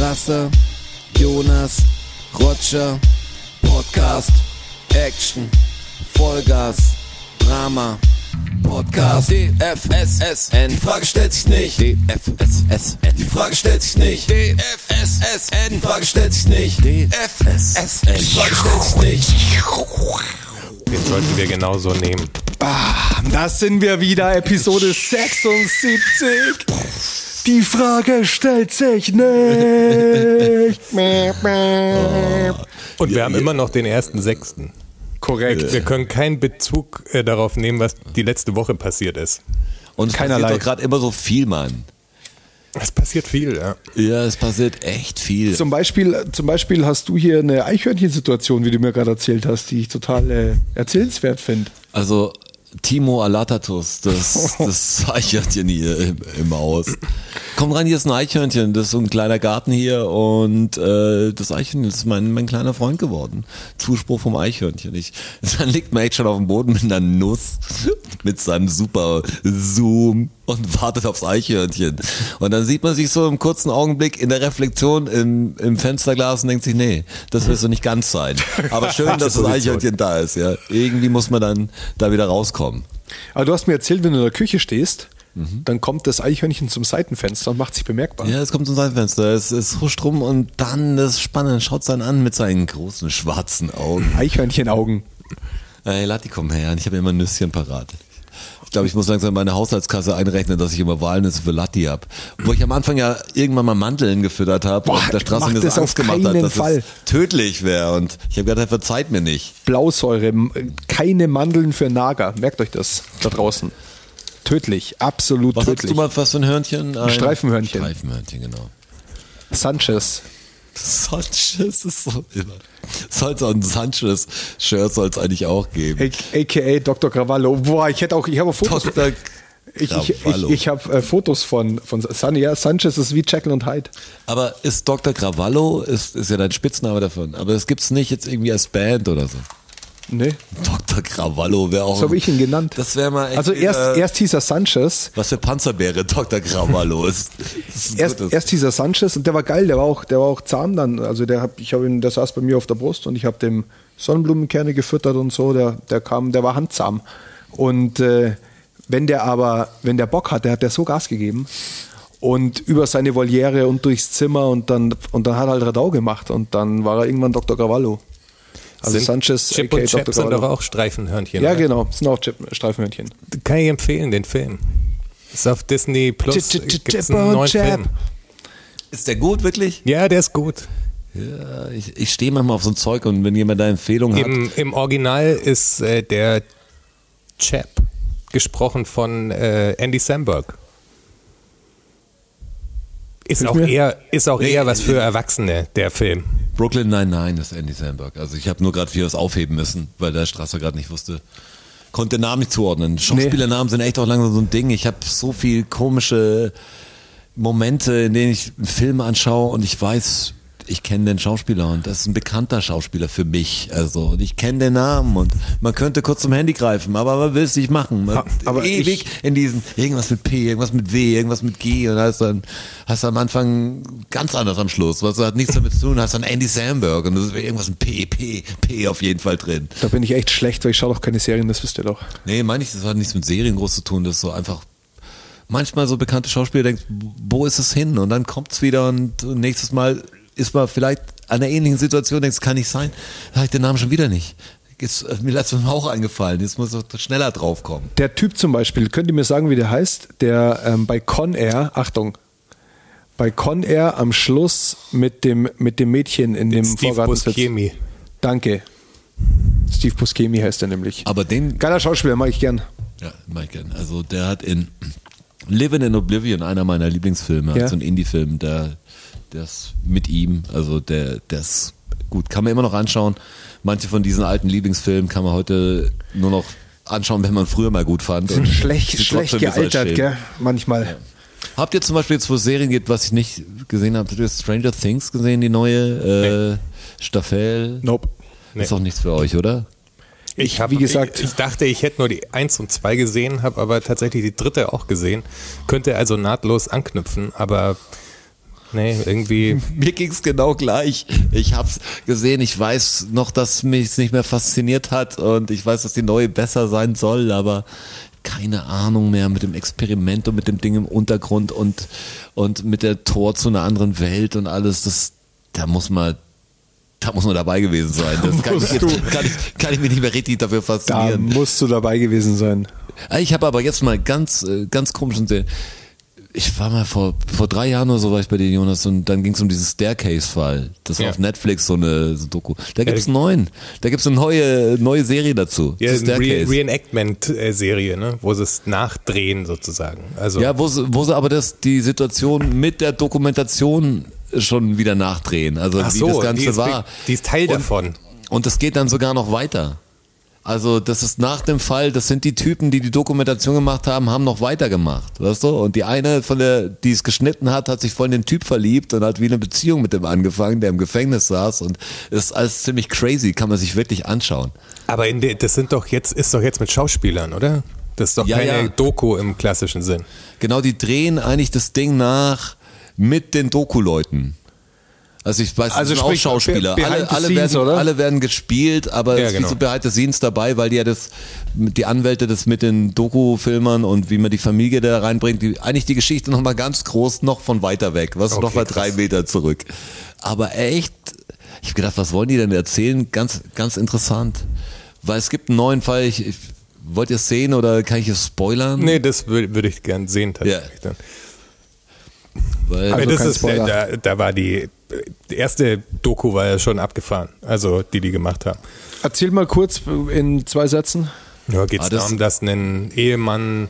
Rasse, Jonas, Roger, Podcast, Action, Vollgas, Drama, Podcast, DFSSN, die Frage stellt sich nicht, DFSSN, die Frage stellt sich nicht, DFSSN, die Frage stellt sich nicht, DFSSN, die Frage stellt sich nicht. Den sollten wir genauso nehmen. Ah, da sind wir wieder, Episode 76. Die Frage stellt sich nicht. Und wir haben immer noch den ersten Sechsten. Korrekt. Wir können keinen Bezug äh, darauf nehmen, was die letzte Woche passiert ist. Und es Keinerlei. passiert doch gerade immer so viel, Mann. Es passiert viel, ja. Ja, es passiert echt viel. Zum Beispiel, zum Beispiel hast du hier eine Eichhörnchen-Situation, wie du mir gerade erzählt hast, die ich total äh, erzählenswert finde. Also Timo Alatatus, das, das Eichhörnchen hier im, im Haus. Komm rein, hier ist ein Eichhörnchen, das ist so ein kleiner Garten hier und äh, das Eichhörnchen ist mein, mein kleiner Freund geworden. Zuspruch vom Eichhörnchen. Ich, dann liegt man echt schon auf dem Boden mit einer Nuss, mit seinem super Zoom und wartet aufs Eichhörnchen. Und dann sieht man sich so im kurzen Augenblick in der Reflexion im, im Fensterglas und denkt sich, nee, das wirst du nicht ganz sein. Aber schön, dass das Eichhörnchen da ist, ja. Irgendwie muss man dann da wieder rauskommen. Aber du hast mir erzählt, wenn du in der Küche stehst, dann kommt das Eichhörnchen zum Seitenfenster und macht sich bemerkbar. Ja, es kommt zum Seitenfenster, es, es huscht rum und dann das ist spannend, schaut dann an mit seinen großen schwarzen Augen. Eichhörnchenaugen. Ey, Lati, komm her, ich habe immer ein Nüsschen parat. Ich glaube, ich muss langsam meine Haushaltskasse einrechnen, dass ich immer Walnüsse für Latti hab. Wo ich am Anfang ja irgendwann mal Mandeln gefüttert habe und der Straße mir das Angst gemacht hat, dass Fall. es tödlich wäre. Und ich habe gedacht, er verzeiht mir nicht. Blausäure, keine Mandeln für Nager. Merkt euch das da draußen. Tödlich, absolut Was tödlich. hast du mal was für ein Hörnchen? Ein Streifenhörnchen. Streifenhörnchen, genau. Sanchez. Sanchez ist so immer. Soll es auch ein Sanchez-Shirt soll es eigentlich auch geben. AKA Dr. Cavallo. Boah, ich hätte auch, ich habe auch Fotos. Dr. Ich, ich, ich, ich habe äh, Fotos von, von San, ja, Sanchez ist wie Jekyll und Hyde. Aber ist Dr. Gravallo, ist, ist ja dein Spitzname davon, aber das gibt's nicht jetzt irgendwie als Band oder so. Nee, Dr. Gravallo wäre auch. so habe ich ihn genannt. Das wäre mal echt Also erst, wieder- erst hieß er Sanchez, Was für Panzerbeere Dr. Gravallo ist. Ist erst, erst hieß er Sanchez und der war geil, der war auch, der war auch zahm dann. Also der hab, ich habe ihn, der saß bei mir auf der Brust und ich habe dem Sonnenblumenkerne gefüttert und so. Der, der kam, der war handzahm. Und äh, wenn der aber, wenn der Bock hat, der hat der so Gas gegeben und über seine Voliere und durchs Zimmer und dann und dann hat er halt Radau gemacht und dann war er irgendwann Dr. Cavallo. Also Sind Sanchez, Chip aka und Chap sind doch auch Streifenhörnchen. Ja, oder? genau, das sind auch Chip, Streifenhörnchen. Kann ich empfehlen, den Film. Ist auf Disney Plus. Chip, chip, Gibt's Chip einen und neuen Chap. Film. Ist der gut, wirklich? Ja, der ist gut. Ja, ich, ich stehe manchmal auf so ein Zeug und wenn jemand da Empfehlung hat. Im, Im Original ist äh, der Chap gesprochen von äh, Andy Samberg. Ist auch, eher, ist auch Nee, eher was für Erwachsene, der Film. Brooklyn 99 ist Andy Samberg. Also ich habe nur gerade viel was aufheben müssen, weil der Strasser gerade nicht wusste. Konnte den Namen nicht zuordnen. Schauspielernamen sind echt auch langsam so ein Ding. Ich habe so viel komische Momente, in denen ich einen Film anschaue und ich weiß, ich kenne den Schauspieler und das ist ein bekannter Schauspieler für mich. Also und ich kenne den Namen und man könnte kurz zum Handy greifen, aber man will es nicht machen. Man, Ha- aber ewig in diesen irgendwas mit P, irgendwas mit W, irgendwas mit G und hast dann hast du am Anfang ganz anders am Schluss. Was hat nichts damit zu tun, hast dann Andy Samberg und das ist irgendwas mit P, P, P auf jeden Fall drin. Da bin ich echt schlecht, weil ich schaue doch keine Serien, das wisst ihr doch. Nee, meine ich, das hat nichts mit Serien groß zu tun, das ist so einfach manchmal so bekannte Schauspieler denkt, wo ist es hin? Und dann kommt's wieder und nächstes Mal ist man vielleicht an einer ähnlichen Situation, denkst, kann nicht sein, da habe ich den Namen schon wieder nicht. Ist äh, mir letztes Mal auch eingefallen, jetzt muss ich schneller drauf kommen. Der Typ zum Beispiel, könnt ihr mir sagen, wie der heißt? Der ähm, bei Con Air, Achtung, bei Con Air am Schluss mit dem, mit dem Mädchen in dem Steve Vorgarten sitzt. Buscemi. Danke. Steve Buscemi heißt er nämlich. Aber den, Geiler Schauspieler, mag ich gern. ja, mag ich gern. Also der hat in Living in Oblivion, einer meiner Lieblingsfilme, Ja. so ein Indie-Film, der, ist mit ihm, also der, der ist gut, kann man immer noch anschauen. Manche von diesen alten Lieblingsfilmen kann man heute nur noch anschauen, wenn man früher mal gut fand. Und Schlecht, schlecht gealtert, gell? Manchmal. Habt ihr zum Beispiel jetzt, wo es Serien gibt, was ich nicht gesehen habe, habt ihr Stranger Things gesehen, die neue äh, Staffel? Nope. Nee. Ist doch nichts für euch, oder? Ich, wie gesagt, ich, ich dachte, ich hätte nur die 1 und 2 gesehen, habe aber tatsächlich die dritte auch gesehen. Könnte also nahtlos anknüpfen, aber Nee, irgendwie. Mir ging's genau gleich. Ich hab's gesehen, ich weiß noch, dass mich nicht mehr fasziniert hat und ich weiß, dass die neue besser sein soll, aber keine Ahnung mehr mit dem Experiment und mit dem Ding im Untergrund und, und mit der Tor zu einer anderen Welt und alles, das, da muss man, da muss man dabei gewesen sein. Das kann, ich, kann, ich, kann ich mich nicht mehr richtig dafür Da faszinieren. musst du dabei gewesen sein. Ich habe aber jetzt mal ganz, äh, ganz komischen Sinn. Ich war mal vor, vor drei Jahren oder so war ich bei dir, Jonas, und dann ging es um diesen Staircase-Fall. Das war Ja. auf Netflix so eine so Doku. Da gibt's einen neuen. Da gibt's eine neue, neue Serie dazu. Ja, eine Re. Reenactment-Serie, ne? wo sie es nachdrehen sozusagen. Also, ja, wo sie, wo sie aber das, die Situation mit der Dokumentation schon wieder nachdrehen. Also Ach wie so, das Ganze die ist, war. Die ist Teil Und- davon. Und das geht dann sogar noch weiter. Also das ist nach dem Fall, das sind die Typen, die die Dokumentation gemacht haben, haben noch weitergemacht, weißt du? Und die eine von der, die es geschnitten hat, hat sich voll in den Typ verliebt und hat wie eine Beziehung mit dem angefangen, der im Gefängnis saß und das ist alles ziemlich crazy, kann man sich wirklich anschauen. Aber in de, das sind doch jetzt, ist doch jetzt mit Schauspielern, oder? Das ist doch Ja, keine ja. Doku im klassischen Sinn. Genau, die drehen eigentlich das Ding nach mit den Doku-Leuten. Also ich weiß, Also das sind auch sprich, Schauspieler. be- Alle, the alle, scenes, werden, oder? alle werden gespielt, aber Ja, es ist genau. wie so Behind the Scenes dabei, weil die ja das, die Anwälte das mit den Doku-Filmern und wie man die Familie da reinbringt, die, eigentlich die Geschichte nochmal ganz groß, noch von weiter weg, was Okay, noch mal drei. Meter zurück. Aber echt, ich habe gedacht, was wollen die denn erzählen? Ganz, ganz interessant. Weil es gibt einen neuen Fall, ich, ich wollt ihr es sehen oder kann ich es spoilern? Nee, das würde würd ich gern sehen tatsächlich. Dann. Weil, Also das kein ist, Spoiler. da, da war die, die erste Doku war ja schon abgefahren, also die die gemacht haben. Erzähl mal kurz in zwei Sätzen. Ja, geht es Ah, das- darum, dass ein Ehemann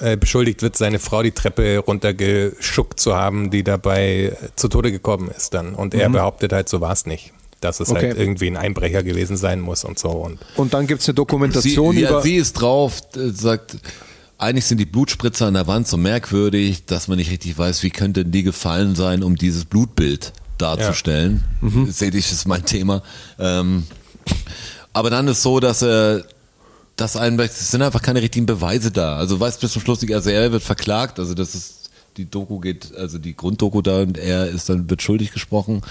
äh, beschuldigt wird, seine Frau die Treppe runtergeschuckt zu haben, die dabei äh, zu Tode gekommen ist dann. Und er behauptet halt, so war es nicht. Dass es Mhm. Okay. halt irgendwie ein Einbrecher gewesen sein muss und so. Und Und dann gibt es eine Sie, Dokumentation ja, über. sie ist drauf, äh, sagt, eigentlich sind die Blutspritzer an der Wand so merkwürdig, dass man nicht richtig weiß, wie könnte die gefallen sein, um dieses Blutbild darzustellen. Mhm. Seht ich, ist mein Thema. Ähm, aber dann ist so, dass er das ein, es sind einfach keine richtigen Beweise da. Also weißt bis zum Schluss, die- also er wird verklagt, also das ist, die Doku geht, also die Grunddoku da und er ist dann, wird schuldig gesprochen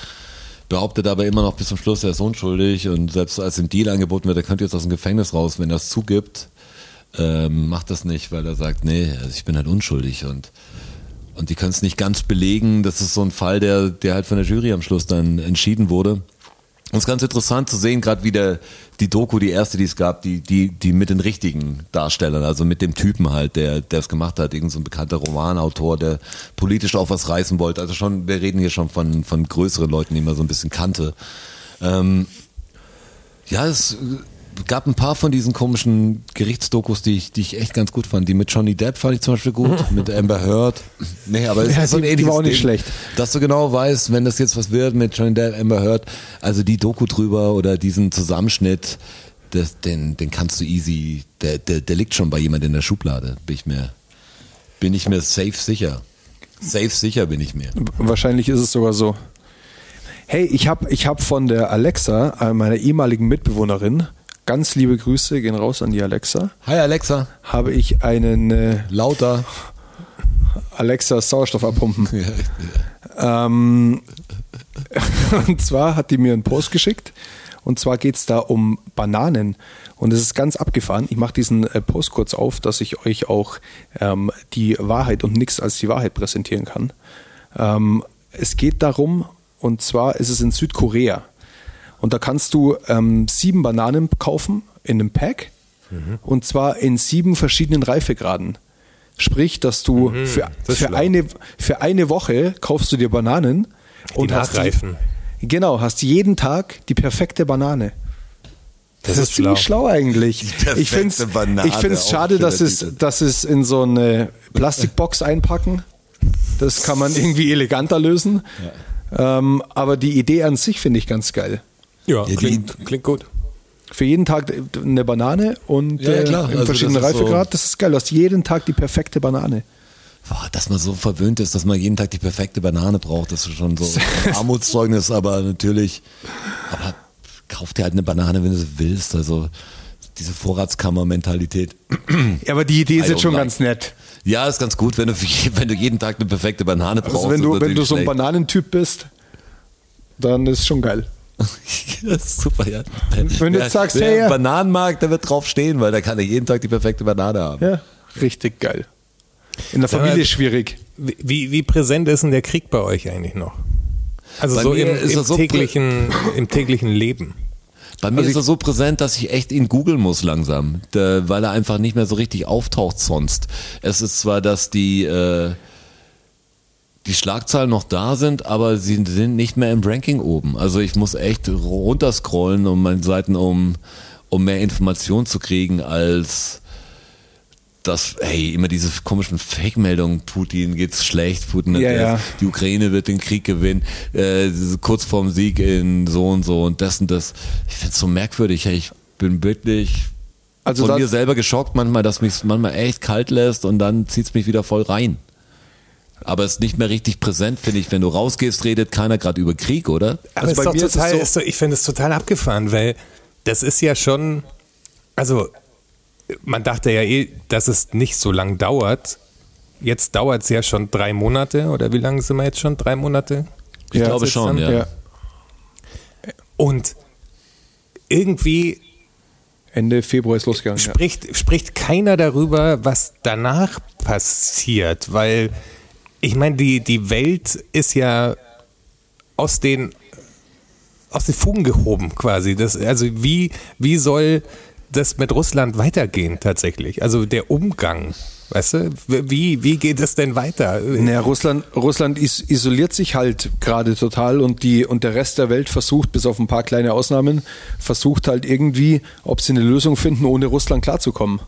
behauptet aber immer noch bis zum Schluss, er ist unschuldig und selbst als ihm Deal angeboten wird, er könnte jetzt aus dem Gefängnis raus, wenn er es zugibt, ähm, macht das nicht, weil er sagt, nee, also ich bin halt unschuldig und und die können es nicht ganz belegen. Das ist so ein Fall, der, der halt von der Jury am Schluss dann entschieden wurde. Und es ist ganz interessant zu sehen, gerade wie der, die Doku, die erste, die es gab, die, die, die mit den richtigen Darstellern, also mit dem Typen halt, der, der es gemacht hat, irgend so ein bekannter Romanautor, der politisch auch was reißen wollte. Also schon, wir reden hier schon von, von größeren Leuten, die man so ein bisschen kannte. Ähm, ja, es gab ein paar von diesen komischen Gerichtsdokus, die ich, die ich echt ganz gut fand. Die mit Johnny Depp fand ich zum Beispiel gut, mit Amber Heard. Nee, aber es Ja, ist so ein die- war auch nicht Ding, schlecht. Dass du genau weißt, wenn das jetzt was wird mit Johnny Depp, Amber Heard, also die Doku drüber oder diesen Zusammenschnitt, das, den, den kannst du easy, der, der, der liegt schon bei jemand in der Schublade, bin ich mir, bin ich mir safe sicher. Safe sicher bin ich mir. Wahrscheinlich ist es sogar so. Hey, ich habe ich hab von der Alexa, äh, meiner ehemaligen Mitbewohnerin, ganz liebe Grüße gehen raus an die Alexa, Hi Alexa, habe ich einen äh, lauter. Alexa Sauerstoff abpumpen. ähm, und zwar hat die mir einen Post geschickt. Und zwar geht es da um Bananen. Und es ist ganz abgefahren. Ich mache diesen äh, Post kurz auf, dass ich euch auch ähm, die Wahrheit und nichts als die Wahrheit präsentieren kann. Ähm, es geht darum, und zwar ist es in Südkorea. Und da kannst du ähm, sieben Bananen kaufen in einem Pack. Und zwar in sieben verschiedenen Reifegraden. Sprich, dass du für, Mhm. das ist für, schlau. eine, für eine Woche kaufst du dir Bananen und hast. Die, genau, hast jeden Tag die perfekte Banane. Das, Das ist ist ziemlich schlau. schlau eigentlich. Ich finde es schade, dass es, dass es in so eine Plastikbox einpacken. Das kann man irgendwie eleganter lösen. Ähm, aber die Idee an sich finde ich ganz geil. Ja, die- klingt, klingt gut. Für jeden Tag eine Banane und Ja, ja, äh, klar. in Also verschiedenen das ist so- Reifegrad. Das ist geil. Du hast jeden Tag die perfekte Banane. Boah, dass man so verwöhnt ist, dass man jeden Tag die perfekte Banane braucht, das ist schon so ein Armutszeugnis, aber natürlich, aber kauf dir halt eine Banane, wenn du sie willst, also diese Vorratskammer-Mentalität. Ja, aber die Idee ist jetzt schon like. ganz nett. Ja, ist ganz gut, wenn du, wenn du jeden Tag eine perfekte Banane brauchst. Also wenn du, ist wenn du so ein Bananentyp bist, dann ist schon geil. das ist super, ja. Wenn du jetzt sagst, wer hey, ja. Bananen mag, der wird drauf stehen, weil der kann ja jeden Tag die perfekte Banane haben. Ja, richtig geil. In der Familie schwierig. Wie, wie, präsent ist denn der Krieg bei euch eigentlich noch? Also Bei so im, ist im, er so täglichen, im täglichen Leben. Bei mir ist er so präsent, dass ich echt ihn googeln muss langsam, da- weil er einfach nicht mehr so richtig auftaucht sonst. Es ist zwar, dass die, äh, die Schlagzeilen noch da sind, aber sie sind nicht mehr im Ranking oben. Also ich muss echt runterscrollen, um meine Seiten, um, um mehr Informationen zu kriegen, als das, hey, immer diese komischen Fake-Meldungen, Putin geht's schlecht, Putin Ja, ja. die Ukraine wird den Krieg gewinnen, äh, kurz vorm Sieg in so und so und das und das. Ich find's so merkwürdig. Hey, Ich bin wirklich Also von mir selber geschockt manchmal, dass mich manchmal echt kalt lässt und dann zieht's mich wieder voll rein. Aber es ist nicht mehr richtig präsent, finde ich. Wenn du rausgehst, redet keiner gerade über Krieg, oder? Aber Also ist bei doch mir ist es total, so- ist doch, ich finde es total abgefahren, weil das ist ja schon, also man dachte ja eh, dass es nicht so lang dauert. Jetzt dauert es ja schon drei Monate oder wie lange sind wir jetzt schon? Drei Monate? Ich Ja, glaube schon, ja. Ja. Und irgendwie Ende Februar ist losgegangen. Ja. spricht, spricht keiner darüber, was danach passiert, weil ich meine, die, die Welt ist ja aus den, aus den Fugen gehoben quasi. Das, also wie, wie soll das mit Russland weitergehen tatsächlich? Also der Umgang, weißt du? Wie, wie geht es denn weiter? Naja, Russland, Russland is isoliert sich halt gerade total und, die, und der Rest der Welt versucht, bis auf ein paar kleine Ausnahmen, versucht halt irgendwie, ob sie eine Lösung finden, ohne Russland klarzukommen.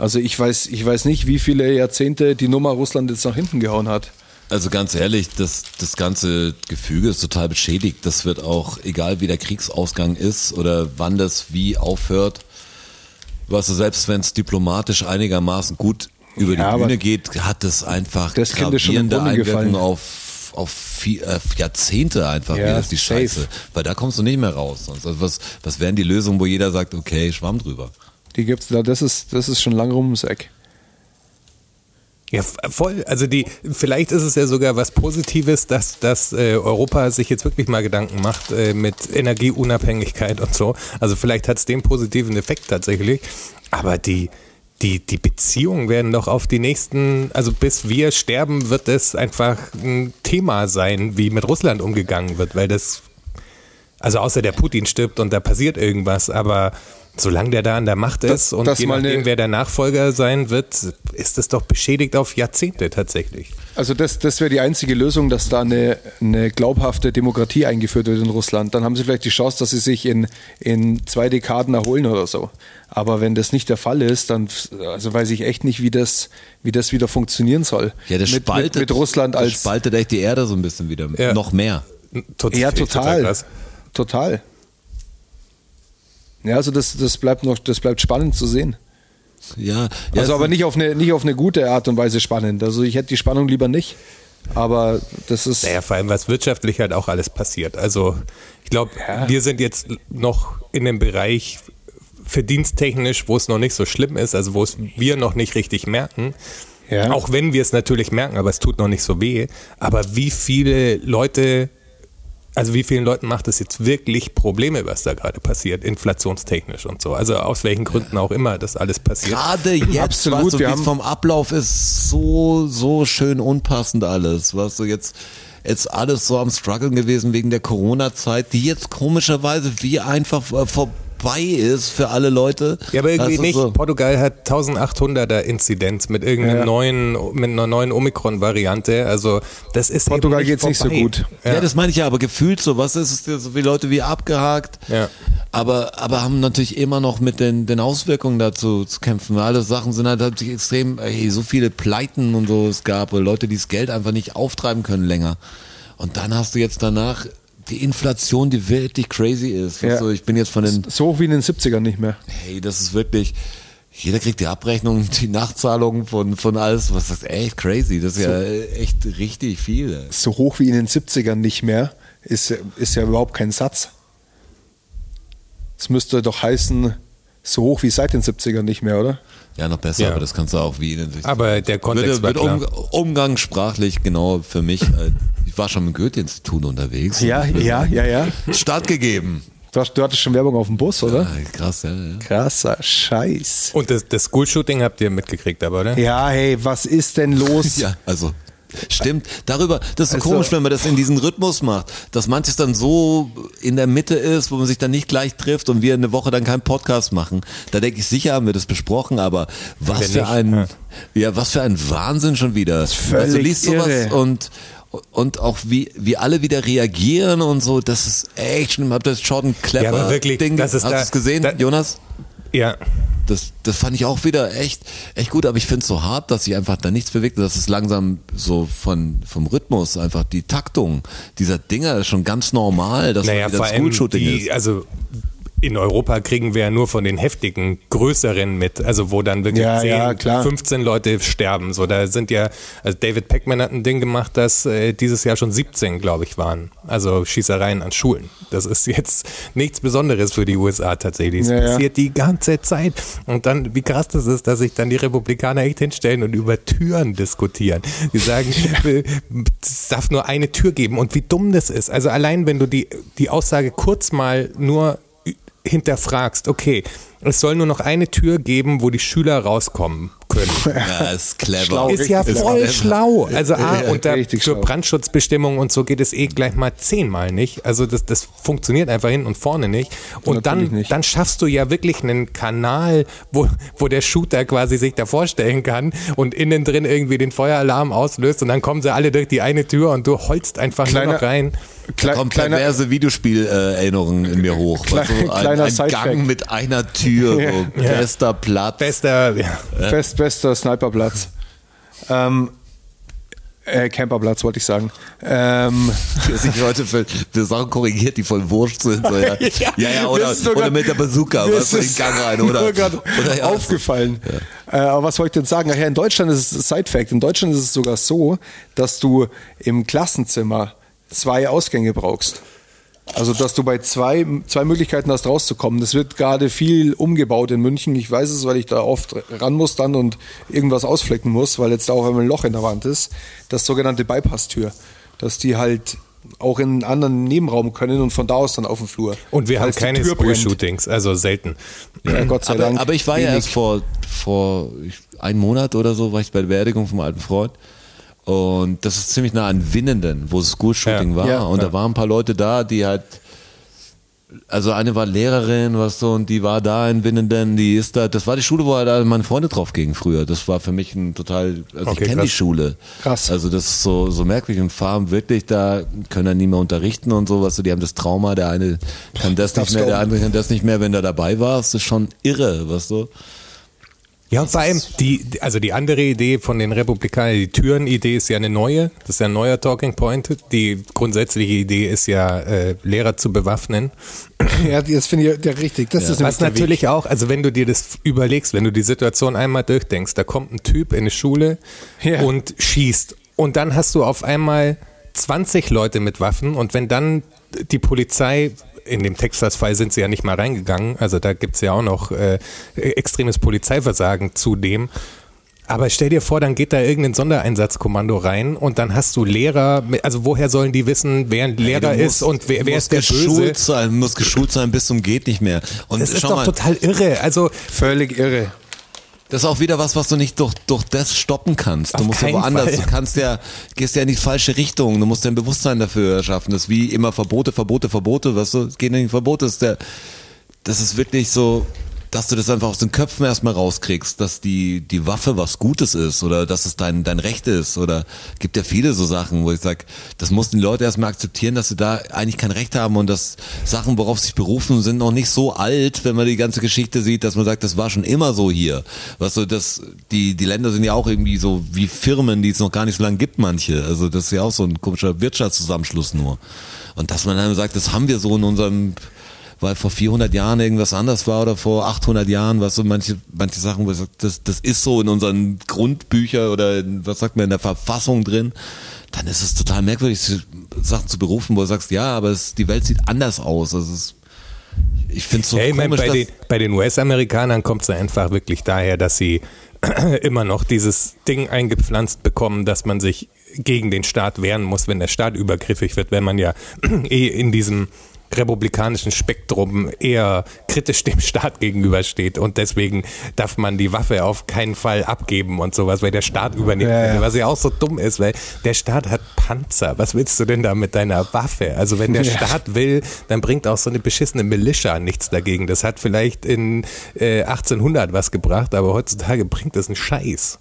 Also ich weiß, ich weiß nicht, wie viele Jahrzehnte die Nummer Russland jetzt nach hinten gehauen hat. Also ganz ehrlich, das, das ganze Gefüge ist total beschädigt. Das wird auch, egal wie der Kriegsausgang ist oder wann das wie aufhört, weißt du, selbst wenn es diplomatisch einigermaßen gut über Ja, die Bühne geht, hat es einfach das gravierende Einwirkungen auf, auf vi- äh, Jahrzehnte einfach Ja, wieder, ist die safe. Scheiße. Weil da kommst du nicht mehr raus. Sonst. Also was, was wären die Lösungen, wo jeder sagt, okay, Schwamm drüber. Die gibt's da, das ist, das ist schon lang rum ums Eck. Ja, voll. Also die, vielleicht ist es ja sogar was Positives, dass, dass äh, Europa sich jetzt wirklich mal Gedanken macht äh, mit Energieunabhängigkeit und so. Also vielleicht hat es den positiven Effekt tatsächlich. Aber die, die, die Beziehungen werden doch auf die nächsten, also bis wir sterben, wird es einfach ein Thema sein, wie mit Russland umgegangen wird, weil das, also außer der Putin stirbt und da passiert irgendwas, aber solange der da an der Macht ist Das- und das je mal nachdem, eine- wer der Nachfolger sein wird, ist es doch beschädigt auf Jahrzehnte tatsächlich. Also das, das wäre die einzige Lösung, dass da eine, eine glaubhafte Demokratie eingeführt wird in Russland. Dann haben sie vielleicht die Chance, dass sie sich in, in zwei Dekaden erholen oder so. Aber wenn das nicht der Fall ist, dann also weiß ich echt nicht, wie das, wie das wieder funktionieren soll. Ja, das mit, spaltet, mit, mit Russland das als spaltet echt die Erde so ein bisschen wieder. Ja. Noch mehr. Tot- ja total, krass. total. Ja, also das, das bleibt noch, das bleibt spannend zu sehen. Ja, ja Also aber nicht auf eine nicht auf eine gute Art und Weise spannend. Also ich hätte die Spannung lieber nicht. Aber das ist Naja, vor allem was wirtschaftlich halt auch alles passiert. Also ich glaube, Ja. wir sind jetzt noch in dem Bereich verdiensttechnisch, wo es noch nicht so schlimm ist, also wo es wir noch nicht richtig merken. Ja. Auch wenn wir es natürlich merken, aber es tut noch nicht so weh. Aber wie viele Leute, also wie vielen Leuten macht es jetzt wirklich Probleme, was da gerade passiert, inflationstechnisch und so. Also aus welchen Gründen auch immer das alles passiert. Gerade jetzt, Absolut, weißt du, wir haben- vom Ablauf ist, so, so schön unpassend alles. Weißt du, jetzt, jetzt alles so am Struggeln gewesen wegen der Corona-Zeit, die jetzt komischerweise wie einfach äh, vorbei ist für alle Leute. Ja, aber irgendwie nicht. so. Portugal hat 1800er Inzidenz mit irgendeinem Ja. neuen, mit einer neuen Omikron-Variante. Also das ist Portugal geht's nicht so vorbei. gut. Ja. das meine ich ja, aber gefühlt so, was ist es, so wie Leute wie abgehakt, Ja. aber, aber haben natürlich immer noch mit den, den Auswirkungen dazu zu kämpfen. Alle Sachen sind halt, halt sich extrem, ey, so viele Pleiten und so es gab, Leute, die das Geld einfach nicht auftreiben können länger. Und dann hast du jetzt danach die Inflation, die wirklich crazy ist. Ja. Du, ich bin jetzt von den, so hoch wie in den 70ern nicht mehr. hey, das ist wirklich, jeder kriegt die Abrechnung, die Nachzahlung von, von alles, was das ist echt crazy. Das ist ja echt richtig viel. ey. So hoch wie in den 70ern nicht mehr ist, ist ja überhaupt kein Satz. Es müsste doch heißen, so hoch wie seit den 70ern nicht mehr, oder? Ja, noch besser, Ja. aber das kannst du auch wie in Aber der Kontext wird, wird war um, umgangssprachlich genau für mich. Ich war schon im Goethe-Institut unterwegs. Ja, ja, ja, ja. Stattgegeben. Du, hast, du hattest schon Werbung auf dem Bus, oder? Ja, krass, ja, ja. Krasser Scheiß. Und das, das School-Shooting habt ihr mitgekriegt, aber, oder? Ja, hey, was ist denn los? Ja, also stimmt. Darüber, das ist so Also- komisch, wenn man das in diesen Rhythmus macht, dass manches dann so in der Mitte ist, wo man sich dann nicht gleich trifft und wir eine Woche dann keinen Podcast machen. Da denke ich, sicher haben wir das besprochen, aber was für nicht, ein, ja. ja, was für ein Wahnsinn schon wieder. völlig also, du liest sowas irre. und und auch wie, wie alle wieder reagieren und so, das ist echt schlimm. Habt ihr das Jordan Clever Ja, aber wirklich, Ding? das ist Hast du es gesehen, da- Jonas? Ja. Das, das fand ich auch wieder echt, echt gut, aber ich finde es so hart, dass sich einfach da nichts bewegt, dass es langsam so von, vom Rhythmus, einfach die Taktung dieser Dinger ist schon ganz normal, dass Naja, man wieder School-Shooting ist. also in Europa kriegen wir ja nur von den heftigen, größeren mit, also wo dann wirklich Ja, 10, ja, klar. 15 Leute sterben. So, da sind ja, also David Peckman hat ein Ding gemacht, dass äh, dieses Jahr schon 17, glaube ich, waren. Also Schießereien an Schulen. Das ist jetzt nichts Besonderes für die USA tatsächlich. Es Ja, ja. passiert die ganze Zeit. Und dann, wie krass das ist, dass sich dann die Republikaner echt hinstellen und über Türen diskutieren. Die sagen, äh, es darf nur eine Tür geben und wie dumm das ist. Also allein, wenn du die, die Aussage kurz mal nur hinterfragst, okay, es soll nur noch eine Tür geben, wo die Schüler rauskommen können. Ja, ist clever. Schlau. Ist ja voll clever. schlau. Also A, Ja, unter für. Brandschutzbestimmungen und so geht es eh gleich mal zehnmal nicht. Also das, das funktioniert einfach hinten und vorne nicht. Und Natürlich dann, nicht. dann schaffst du ja wirklich einen Kanal, wo, wo der Shooter quasi sich da vorstellen kann und innen drin irgendwie den Feueralarm auslöst und dann kommen sie alle durch die eine Tür und du holst einfach nur Kleiner- noch rein. Da Klei- kommen perverse Videospielerinnerungen in mir hoch. Klein- du, ein, kleiner ein. Gang mit einer Tür, so bester Platz. Bester, ja. Best, bester Sniperplatz. Ähm, äh, Camperplatz wollte ich sagen. Ähm, der sich heute für, für Sachen korrigiert, die voll wurscht sind. So, ja. ja, ja, oder, oder grad- mit der Bazooka, was in ist den Gang rein, oder? oder ja, aufgefallen. Äh, aber was wollte ich denn sagen? Ach ja, in Deutschland ist es Side Fact. In Deutschland ist es sogar so, dass du im Klassenzimmer zwei Ausgänge brauchst. Also, dass du bei zwei, zwei Möglichkeiten hast, rauszukommen. Das wird gerade viel umgebaut in München. Ich weiß es, weil ich da oft ran muss dann und irgendwas ausflecken muss, weil jetzt da auch einmal ein Loch in der Wand ist. Das sogenannte Bypass-Tür. Dass die halt auch in einen anderen Nebenraum können und von da aus dann auf den Flur. Und wir haben Falls keine. School-Shootings, also selten. Ja, Gott sei aber, Dank. aber ich war ja wenig. erst vor, vor einem Monat oder so, war ich bei der Beerdigung vom alten Freund. Und das ist ziemlich nah an Winnenden, wo das School-Shooting Ja. war. Ja. und da waren ein paar Leute da, die halt, also eine war Lehrerin, was so, und die war da in Winnenden, die ist da, das war die Schule, wo halt meine Freunde drauf gingen früher. Das war für mich ein total, also Okay, ich kenne die. Schule. Krass. Also das ist so, so merkwürdig und fahren wirklich da, können dann nie mehr unterrichten und so, was so, die haben das Trauma, der eine kann das nicht mehr, der andere kann das nicht mehr, wenn du dabei warst. Das ist schon irre, was du. Ja, und vor allem, die, also die andere Idee von den Republikanern, die Türen-Idee ist ja eine neue, das ist ja ein neuer Talking Point. Die grundsätzliche Idee ist ja, äh, Lehrer zu bewaffnen. Ja, das finde ich ja richtig. Das ist nämlich Was natürlich auch, also wenn du dir das überlegst, wenn du die Situation einmal durchdenkst, da kommt ein Typ in eine Schule Ja. und schießt. Und dann hast du auf einmal 20 Leute mit Waffen und wenn dann die Polizei, in dem Texas-Fall sind sie ja nicht mal reingegangen, also da gibt's ja auch noch äh, extremes Polizeiversagen zudem. Aber stell dir vor, dann geht da irgendein Sondereinsatzkommando rein und dann hast du Lehrer, also woher sollen die wissen, wer ein Lehrer du ist und wer, wer musst ist der Böse? geschult sein, muss geschult sein bis zum geht nicht mehr. Und Das ist doch mal, total irre. Also. Völlig irre. Das ist auch wieder was, was du nicht durch, durch das stoppen kannst. Du Auf musst ja woanders, Fall. du kannst ja, gehst ja in die falsche Richtung. Du musst dein Bewusstsein dafür schaffen. Das ist wie immer Verbote, Verbote, Verbote, weißt du, es geht in Verbote. Das ist der, das ist wirklich so, dass du das einfach aus den Köpfen erstmal rauskriegst, dass die, die Waffe was Gutes ist oder dass es dein, dein Recht ist oder gibt ja viele so Sachen, wo ich sag, das mussten die Leute erstmal akzeptieren, dass sie da eigentlich kein Recht haben und dass Sachen, worauf sie sich berufen, sind noch nicht so alt, wenn man die ganze Geschichte sieht, dass man sagt, das war schon immer so hier. Weißt du, das, die, die Länder sind ja auch irgendwie so wie Firmen, die es noch gar nicht so lange gibt, manche. Also das ist ja auch so ein komischer Wirtschaftszusammenschluss nur. Und dass man dann sagt, das haben wir so in unserem weil vor 400 Jahren irgendwas anders war oder vor 800 Jahren, was so manche, manche Sachen, wo ich sag, das, das ist so in unseren Grundbüchern oder in, was sagt man, in der Verfassung drin, dann ist es total merkwürdig, Sachen zu berufen, wo du sagst, ja, aber es, die Welt sieht anders aus. Also es, ich finde es so meine, komisch, bei, dass, den, bei den US-Amerikanern kommt es einfach wirklich daher, dass sie immer noch dieses Ding eingepflanzt bekommen, dass man sich gegen den Staat wehren muss, wenn der Staat übergriffig wird, wenn man ja eh in diesem republikanischen Spektrum eher kritisch dem Staat gegenübersteht und deswegen darf man die Waffe auf keinen Fall abgeben und sowas, weil der Staat übernimmt, Ja, ja. was ja auch so dumm ist, weil der Staat hat Panzer. Was willst du denn da mit deiner Waffe? Also wenn der Ja. Staat will, dann bringt auch so eine beschissene Militia nichts dagegen. Das hat vielleicht in äh, 1800 was gebracht, aber heutzutage bringt das einen Scheiß.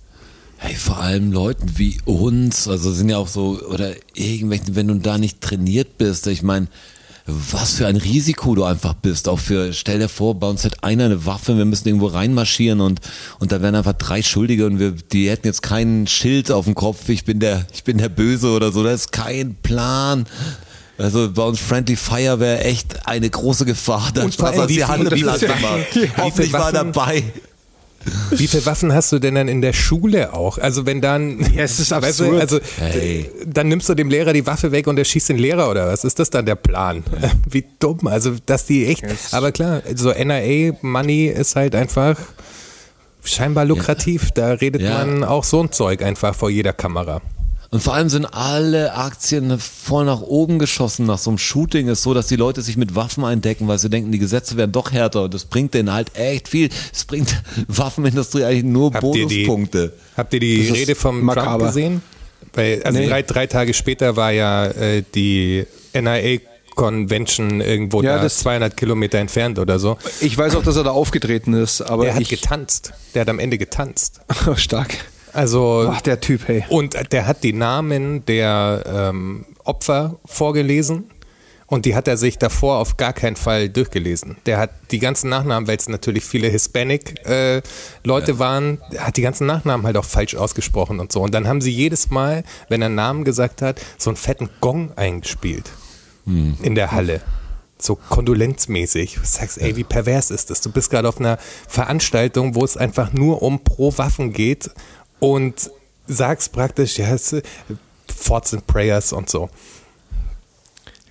Hey, vor allem Leuten wie uns, also sind ja auch so, oder irgendwelchen, wenn du da nicht trainiert bist, ich meine, was für ein Risiko du einfach bist, auch für, stell dir vor, bei uns hat einer eine Waffe, wir müssen irgendwo reinmarschieren und, und da wären einfach drei Schuldige und wir, die hätten jetzt kein Schild auf dem Kopf, ich bin der, ich bin der Böse oder so, das ist kein Plan. Also bei uns Friendly Fire wäre echt eine große Gefahr, da Und allem, als die Hand Hoffentlich war dabei. Wie viele Waffen hast du denn dann in der Schule auch? Also wenn dann, Ja, es ist weißt du, absurd. also Hey. dann nimmst du dem Lehrer die Waffe weg und er schießt den Lehrer oder was? Ist das dann der Plan? Wie dumm, also dass die echt, aber klar, so NRA Money ist halt einfach scheinbar lukrativ. Da redet Ja. man auch so ein Zeug einfach vor jeder Kamera. Und vor allem sind alle Aktien voll nach oben geschossen nach so einem Shooting. Ist so, dass die Leute sich mit Waffen eindecken, weil sie denken, die Gesetze werden doch härter. Und das bringt denen halt echt viel. Es bringt Waffenindustrie eigentlich nur Habt ihr die- Bonuspunkte. Habt ihr die Rede vom Trump makaber. gesehen? Weil, also Nee. drei, drei Tage später war ja äh, die NRA Convention irgendwo Ja, da das- 200 Kilometer entfernt oder so. Ich weiß auch, dass er da aufgetreten ist, aber Der hat getanzt. Der hat am Ende getanzt. Stark. Also Ach, der Typ, hey. und der hat die Namen der ähm, Opfer vorgelesen und die hat er sich davor auf gar keinen Fall durchgelesen. Der hat die ganzen Nachnamen, weil es natürlich viele Hispanic-Leute waren, hat die ganzen Nachnamen halt auch falsch ausgesprochen und so. Und dann haben sie jedes Mal, wenn er einen Namen gesagt hat, so einen fetten Gong eingespielt in der Halle. So kondolenzmäßig. Du sagst, ey, wie pervers ist das? Du bist gerade auf einer Veranstaltung, wo es einfach nur um Pro-Waffen geht und sagst praktisch, ja, es, Thoughts and Prayers und so.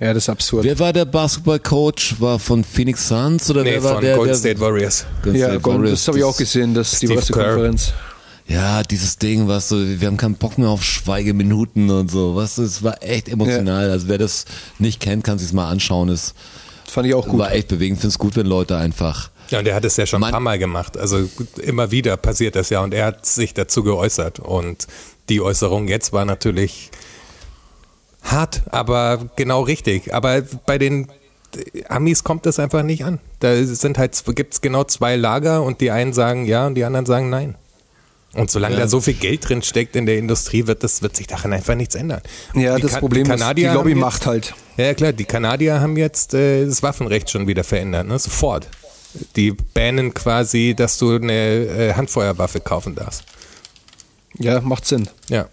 Ja, das ist absurd. Wer war der Basketballcoach? War von Phoenix Suns oder Nee, wer war von der? Golden der State Warriors. Golden ja, State Gordon, Warriors, das habe ich auch gesehen, das die Steve Pressekonferenz. Ja, dieses Ding, was so, wir haben keinen Bock mehr auf Schweigeminuten und so. Was, es war echt emotional. Also wer das nicht kennt, kann sich mal anschauen. Es Das fand ich auch gut. war echt bewegend. Finde es gut, wenn Leute einfach Ja, und er hat es ja schon ein paar Mal gemacht. Also immer wieder passiert das ja und er hat sich dazu geäußert. Und die Äußerung jetzt war natürlich hart, aber genau richtig. Aber bei den Amis kommt das einfach nicht an. Da sind halt, gibt es genau zwei Lager und die einen sagen ja und die anderen sagen nein. Und solange Ja. da so viel Geld drin steckt in der Industrie, wird, das, wird sich daran einfach nichts ändern. ja, Die das Ka- Problem ist, die Lobby jetzt- macht halt. ja, ja, klar, die Kanadier haben jetzt äh, das Waffenrecht schon wieder verändert, ne? sofort. Die bannen quasi, dass du eine äh, Handfeuerwaffe kaufen darfst. Ja, macht Sinn. Ja.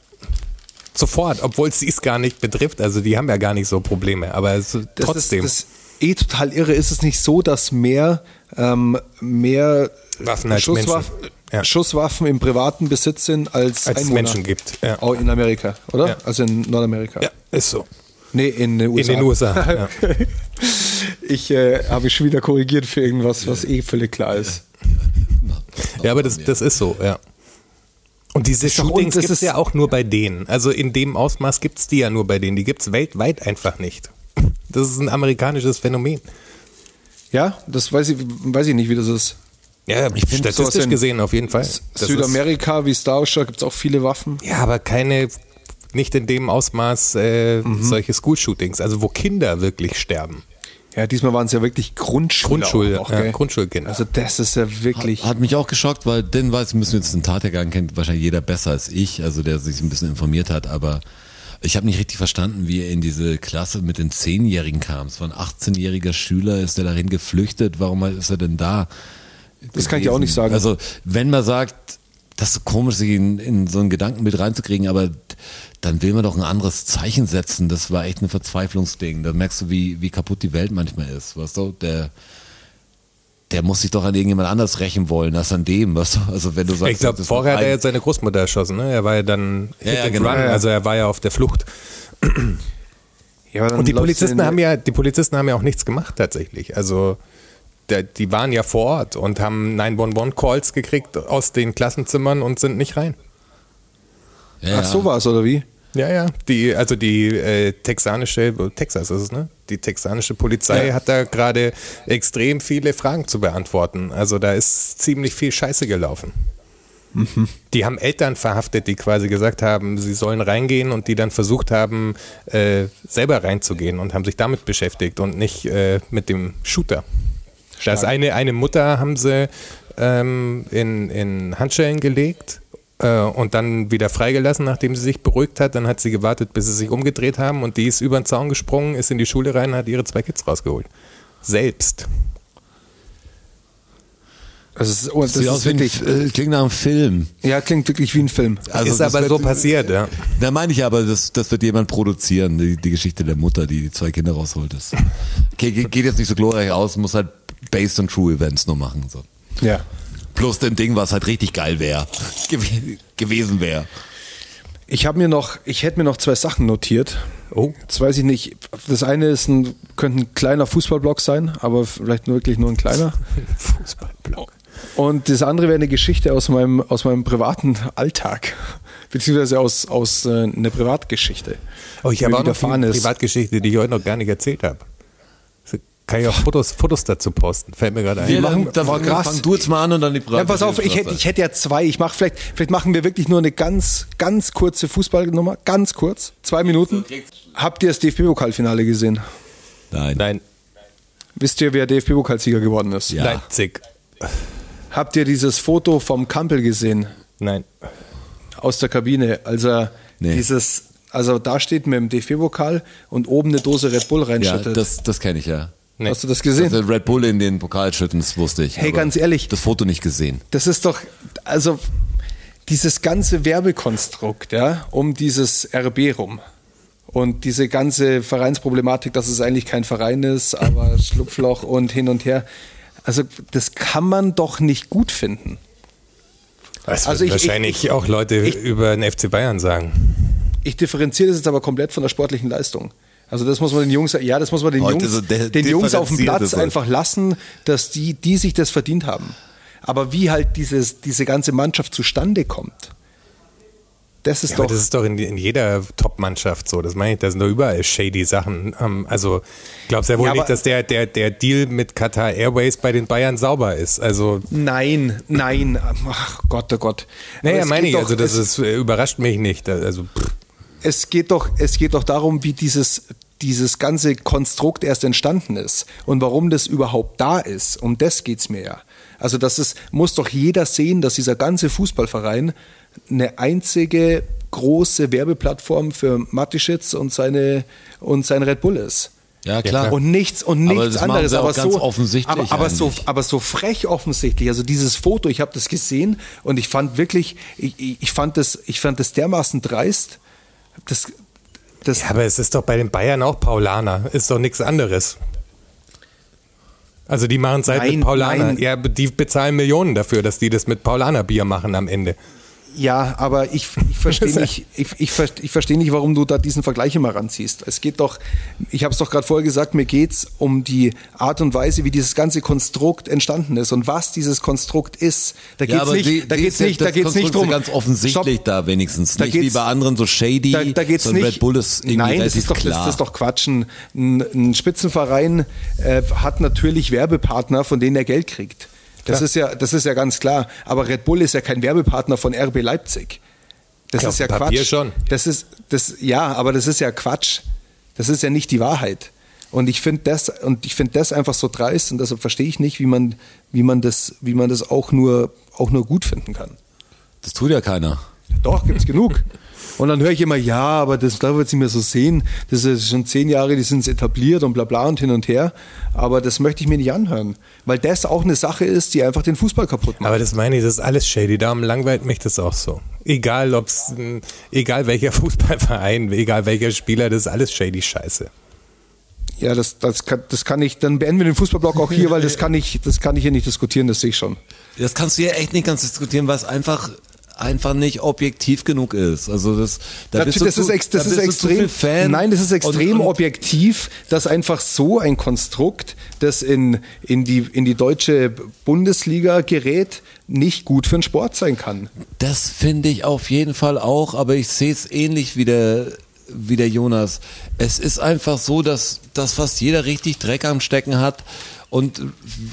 Sofort, obwohl es dies gar nicht betrifft. Also die haben ja gar nicht so Probleme, aber es, Das trotzdem. Ist, das eh total irre. Ist es nicht so, dass mehr, ähm, mehr Waffen als Schusswaffen, Menschen. Ja. Schusswaffen im privaten Besitz sind als, Als es? Menschen gibt, ja. Auch in Amerika, oder? Ja. Also in Nordamerika. ja, ist so. Nee, in den USA. In den USA. ja. Ich äh, habe schon wieder korrigiert für irgendwas, was eh völlig klar ist. ja, aber das, das ist so, ja. Und diese Shootings gibt es ja auch nur bei denen. Also in dem Ausmaß gibt es die ja nur bei denen. Die gibt es weltweit einfach nicht. Das ist ein amerikanisches Phänomen. Ja, das weiß ich, weiß ich nicht, wie das ist. Ja, sowas statistisch gesehen auf jeden Fall. Das Südamerika, wie es da ausschaut, gibt es auch viele Waffen. Ja, aber keine, nicht in dem Ausmaß äh, Mhm. solche School-Shootings, also wo Kinder wirklich sterben. Ja, diesmal waren es ja wirklich Grundschüler. Grundschul, auch ja? Grundschulkinder. Also das ist ja wirklich. Hat mich auch geschockt, weil den weiß, müssen wir jetzt den Tathergang kennt wahrscheinlich jeder besser als ich, also der sich ein bisschen informiert hat, aber ich habe nicht richtig verstanden, wie er in diese Klasse mit den Zehnjährigen kam. Es war ein 18-jähriger Schüler, ist er dahin geflüchtet, warum ist er denn da? Das kann ich auch nicht sagen. Also, wenn man sagt, das ist so komisch, sich in, in so ein Gedankenbild reinzukriegen, aber dann will man doch ein anderes Zeichen setzen. Das war echt ein Verzweiflungsding. Da merkst du, wie, wie kaputt die Welt manchmal ist. Weißt du, der, der muss sich doch an irgendjemand anders rächen wollen, als an dem. Weißt du? Also, wenn du sagst, ich glaube, vorher hat er jetzt seine Großmutter erschossen. Ne? Er war ja dann Ja, ja, and genau. Run, also er war ja auf der Flucht. ja, Und die Polizisten haben ja, die Polizisten haben ja auch nichts gemacht tatsächlich. Also der, die waren ja vor Ort und haben 911-Calls gekriegt aus den Klassenzimmern und sind nicht rein. Ja, Ach, so war es, oder wie? Ja, ja. Die, also die äh, texanische, Texas ist es, ne? Die texanische Polizei Ja. hat da gerade extrem viele Fragen zu beantworten. Also da ist ziemlich viel Scheiße gelaufen. Die haben Eltern verhaftet, die quasi gesagt haben, sie sollen reingehen und die dann versucht haben, äh, selber reinzugehen und haben sich damit beschäftigt und nicht äh, mit dem Shooter. Das eine, eine Mutter haben sie ähm, in, in Handschellen gelegt und dann wieder freigelassen, nachdem sie sich beruhigt hat. Dann hat sie gewartet, bis sie sich umgedreht haben und die ist über den Zaun gesprungen, ist in die Schule rein und hat ihre zwei Kids rausgeholt. Selbst. Also es ist, oh, das Sieht ist aus wie ein, wirklich, äh, klingt nach einem Film. ja, klingt wirklich wie ein Film. Also ist aber wird- so passiert, ja. Da meine ich aber, das, das wird jemand produzieren, die, die Geschichte der Mutter, die die zwei Kinder rausholt. Das okay, ge- geht jetzt nicht so glorreich aus, muss halt based on true events nur machen. So. Ja. Plus dem Ding, was halt richtig geil wäre, gew gewesen wäre. Ich habe mir noch, ich hätte mir noch zwei Sachen notiert. Oh. Jetzt weiß ich nicht. Das eine ist ein, könnte ein kleiner Fußballblock sein, aber vielleicht nur wirklich nur ein kleiner. Fußballblock. Und das andere wäre eine Geschichte aus meinem, aus meinem privaten Alltag. Beziehungsweise aus, aus äh, einer Privatgeschichte. Oh, ich habe auch eine. Privatgeschichte, die ich heute noch gar nicht erzählt habe. Kann ich auch Fotos, Fotos dazu posten? Fällt mir gerade ein. Wir machen- dann war fang, krass. fang du jetzt mal an und dann die Ja, pass auf, ich hätte, ich hätte ja zwei. Ich mache vielleicht, vielleicht machen wir wirklich nur eine ganz, ganz kurze Fußballnummer. Ganz kurz. Zwei Minuten. Habt ihr das DFB-Pokalfinale gesehen? Nein. Nein, Wisst ihr, wer DFB-Pokalsieger geworden ist? Ja. Leipzig. Habt ihr dieses Foto vom Kampel gesehen? Nein. aus der Kabine. Also Nee. dieses, also da steht mit dem DFB-Pokal und oben eine Dose Red Bull Ja, reinschüttet. das, das kenne ich ja. Nee. Hast du das gesehen? Also Red Bull in den Pokal schütten, das wusste ich. Hey, ganz ehrlich. Das Foto nicht gesehen. Das ist doch, also dieses ganze Werbekonstrukt, ja, um dieses RB rum. Und diese ganze Vereinsproblematik, dass es eigentlich kein Verein ist, aber Schlupfloch und hin und her. Also, das kann man doch nicht gut finden. Das Also ich- ich- wahrscheinlich ich- auch Leute ich- über den FC Bayern sagen. Ich differenziere das jetzt aber komplett von der sportlichen Leistung. Also das muss man den Jungs, ja, das muss man den Heute Jungs, so de- den Jungs auf dem Platz einfach lassen, dass die, die sich das verdient haben. Aber wie halt dieses, diese ganze Mannschaft zustande kommt, das ist Ja, doch. aber das ist doch in, in jeder Top-Mannschaft so. Das meine ich, da sind doch überall shady Sachen. Ähm, also glaubst ja wohl Ja, nicht, dass der, der, der Deal mit Qatar Airways bei den Bayern sauber ist. Also, nein, nein, ach Gott, oh Gott. Naja, meine ich, doch- also das ist, äh, überrascht mich nicht. Also, pff. Es geht doch, es geht doch darum, wie dieses, dieses ganze Konstrukt erst entstanden ist und warum das überhaupt da ist. Um das geht's mir ja. Also das ist, muss doch jeder sehen, dass dieser ganze Fußballverein eine einzige große Werbeplattform für Matischitz und seine und sein Red Bull ist. Ja, klar. Und nichts und Aber nichts das anderes. aber so offensichtlich Aber, aber so, aber so frech offensichtlich. Also dieses Foto, ich habe das gesehen und ich fand wirklich, ich, ich ich fand das, ich fand das dermaßen dreist. Das, das, ja, aber es ist doch bei den Bayern auch Paulaner. Ist doch nichts anderes. Also die machen es halt Nein, mit Paulaner. nein. Ja, die bezahlen Millionen dafür, dass die das mit Paulaner Bier machen am Ende. Ja, aber ich, ich verstehe nicht, ich, ich, ich verstehe nicht, warum du da diesen Vergleich immer ranziehst. Es geht doch, ich habe es doch gerade vorher gesagt, mir geht's um die Art und Weise, wie dieses ganze Konstrukt entstanden ist und was dieses Konstrukt ist. Da geht's nicht, die- da geht's ja- nicht, da geht's nicht drum. ist ja ganz offensichtlich Stopp. da wenigstens. Da nicht wie bei anderen so shady. Da, da geht's sondern nicht. Red Bull ist irgendwie Nein, das ist doch, das, klar. das ist doch Quatsch. Ein, ein, ein Spitzenverein äh, hat natürlich Werbepartner, von denen er Geld kriegt. Das Klar. ist ja, das ist ja ganz klar. Aber Red Bull ist ja kein Werbepartner von RB Leipzig. Das Ja, ist ja Papier Quatsch. schon. Das ist, das, ja, aber das ist ja Quatsch. Das ist ja nicht die Wahrheit. Und ich finde das, und ich finde das einfach so dreist und deshalb verstehe ich nicht, wie man, wie man das, wie man das auch nur, auch nur gut finden kann. das tut ja keiner. Doch, gibt's genug. Und dann höre ich immer, ja, aber das darf jetzt nicht mehr so sehen. Das ist schon zehn Jahre, die sind etabliert und bla bla und hin und her. Aber das möchte ich mir nicht anhören. Weil das auch eine Sache ist, die einfach den Fußball kaputt macht. Aber das meine ich, das ist alles shady. Darum langweilt mich das auch so. Egal ob's, mh, egal welcher Fußballverein, egal welcher Spieler, das ist alles shady Scheiße. ja, das, das, kann, das kann ich, dann beenden wir den Fußballblock auch hier, weil das kann ich, das kann ich hier nicht diskutieren, das sehe ich schon. Das kannst du ja echt nicht ganz diskutieren, weil es einfach einfach nicht objektiv genug ist. Also das, da Natürlich, bist du das zu, ist, das da ist du extrem. Fan. Nein, das ist extrem Und- und- objektiv, dass einfach so ein Konstrukt, das in, in, die, in die deutsche Bundesliga gerät, nicht gut für den Sport sein kann. Das finde ich auf jeden Fall auch, aber ich sehe es ähnlich wie der, wie der Jonas. Es ist einfach so, dass, dass fast jeder richtig Dreck am Stecken hat. Und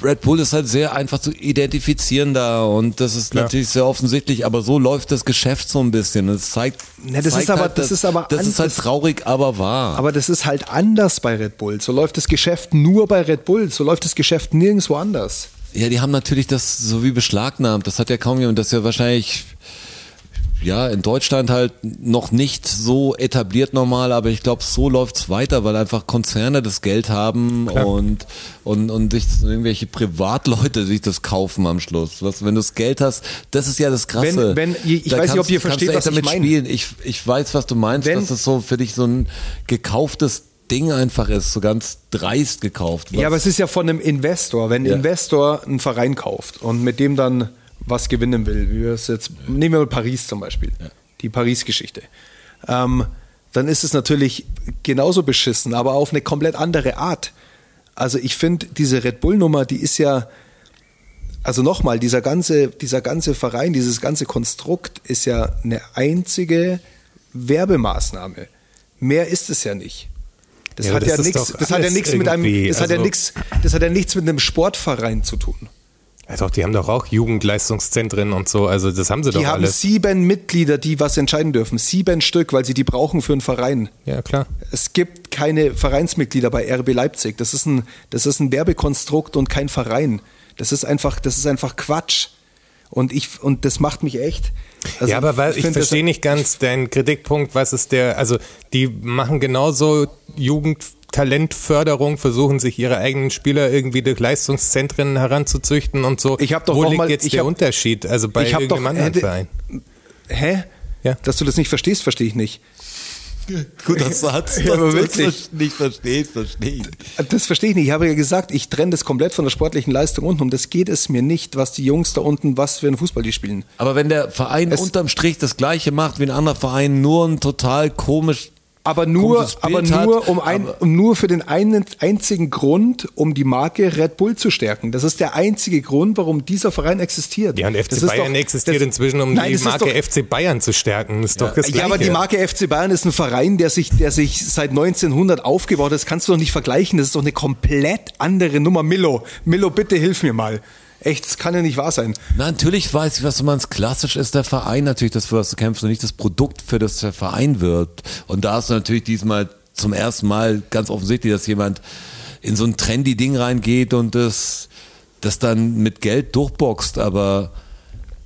Red Bull ist halt sehr einfach zu identifizieren da und das ist Klar. natürlich sehr offensichtlich, aber so läuft das Geschäft so ein bisschen. Das zeigt, Na, das zeigt ist aber- halt, das dass- ist aber das ist halt traurig, aber wahr. Aber das ist halt anders bei Red Bull. So läuft das Geschäft nur bei Red Bull. So läuft das Geschäft nirgendwo anders. Ja, die haben natürlich das so wie beschlagnahmt. Das hat ja kaum jemand. Das ist ja wahrscheinlich ja in Deutschland halt noch nicht so etabliert normal, aber ich glaube, so läuft's weiter, weil einfach Konzerne das Geld haben und und und sich irgendwelche Privatleute sich das kaufen am Schluss. Was, wenn du das Geld hast, das ist ja das Krasse. Wenn- wenn- ich Da weiß nicht, ob kannst- ihr kannst versteht, was ich damit meine. spielen. Ich ich weiß, was du meinst. Wenn- dass das so für dich so ein gekauftes Ding einfach ist, so ganz dreist gekauft. Ja, aber es ist ja von einem Investor. Wenn ein Ja. Investor einen Verein kauft und mit dem dann was gewinnen will, wie wir es jetzt, nehmen wir mal Paris zum Beispiel, die Paris-Geschichte, ähm, dann ist es natürlich genauso beschissen, aber auf eine komplett andere Art. Also ich finde, diese Red Bull-Nummer, die ist ja, also nochmal, dieser ganze, dieser ganze Verein, dieses ganze Konstrukt ist ja eine einzige Werbemaßnahme. Mehr ist es ja nicht. Das Ja, hat ja das nichts, doch das hat ja nichts mit einem, das hat ja also- nichts, das hat ja nichts mit einem Sportverein zu tun. Ja, doch, die haben doch auch Jugendleistungszentren und so, also das haben sie Die doch haben alles. sieben Mitglieder, die was entscheiden dürfen. Sieben Stück, weil sie die brauchen für einen Verein. Ja, klar. Es gibt keine Vereinsmitglieder bei RB Leipzig. Das ist ein, das ist ein Werbekonstrukt und kein Verein. Das ist einfach, das ist einfach Quatsch. Und ich, und das macht mich echt. Also ja, aber weil, ich verstehe nicht ganz deinen Kritikpunkt, was ist der, also die machen genauso Jugendtalentförderung, versuchen sich ihre eigenen Spieler irgendwie durch Leistungszentren heranzuzüchten und so. Ich hab doch Wo liegt mal- jetzt der hab- Unterschied? Also bei ich hab doch- irgendeinem anderen hätte- Verein. Hä? Ja. Dass du das nicht verstehst, verstehe ich nicht. Guter Satz, Ja, aber wirklich. nicht verstehst, verstehe ich. Das verstehe ich nicht. Ich habe ja gesagt, ich trenne das komplett von der sportlichen Leistung unten. Um das geht es mir nicht, was die Jungs da unten, was für einen Fußball die spielen. Aber wenn der Verein Es- unterm Strich das gleiche macht wie ein anderer Verein, nur ein total komisch. Aber nur, aber nur, hat, um ein, um nur für den einen, einzigen Grund, um die Marke Red Bull zu stärken. Das ist der einzige Grund, warum dieser Verein existiert. Ja, und Das FC ist Bayern doch- existiert das- inzwischen, um Nein, die das Marke doch- FC Bayern zu stärken. Das ist doch das Ja, aber die Gleiche. Marke FC Bayern ist ein Verein, der sich, der sich seit 1900 aufgebaut hat. Das kannst du doch nicht vergleichen. Das ist doch eine komplett andere Nummer. Milo, Milo, bitte hilf mir mal. Echt, das kann ja nicht wahr sein. Na, natürlich weiß ich, was du meinst. Klassisch ist der Verein natürlich das, für was du kämpfst und nicht das Produkt, für das der Verein wird. Und da hast du natürlich diesmal zum ersten Mal ganz offensichtlich, dass jemand in so ein trendy Ding reingeht und das, das dann mit Geld durchboxt. Aber,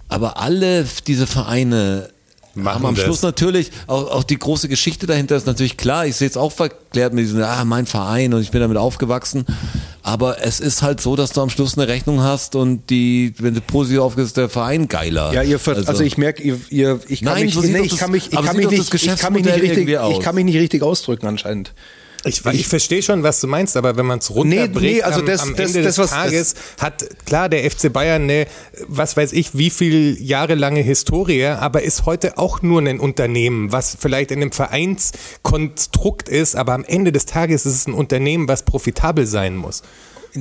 aber alle diese Vereine Machen haben am das. Schluss natürlich, auch, auch die große Geschichte dahinter ist natürlich klar. Ich sehe es auch verklärt mit diesem, ah, mein Verein und ich bin damit aufgewachsen. Aber es ist halt so, dass du am Schluss eine Rechnung hast und die, wenn du positiv aufgehst, ist der Verein geiler. Ja, ihr, ver also, ich merke, ihr, ihr, ich kann Nein, mich, so nee, ich das- kann mich, ich aber kann mich nicht, ich kann mich nicht richtig, ich kann mich nicht richtig ausdrücken anscheinend. Ich, ich verstehe schon, was du meinst, aber wenn man es runterbricht, Nee, nee, also am, das- am das- Ende das, des Tages hat klar der FC Bayern eine, was weiß ich, wie viel jahrelange Historie, aber ist heute auch nur ein Unternehmen, was vielleicht in einem Vereinskonstrukt ist, aber am Ende des Tages ist es ein Unternehmen, was profitabel sein muss.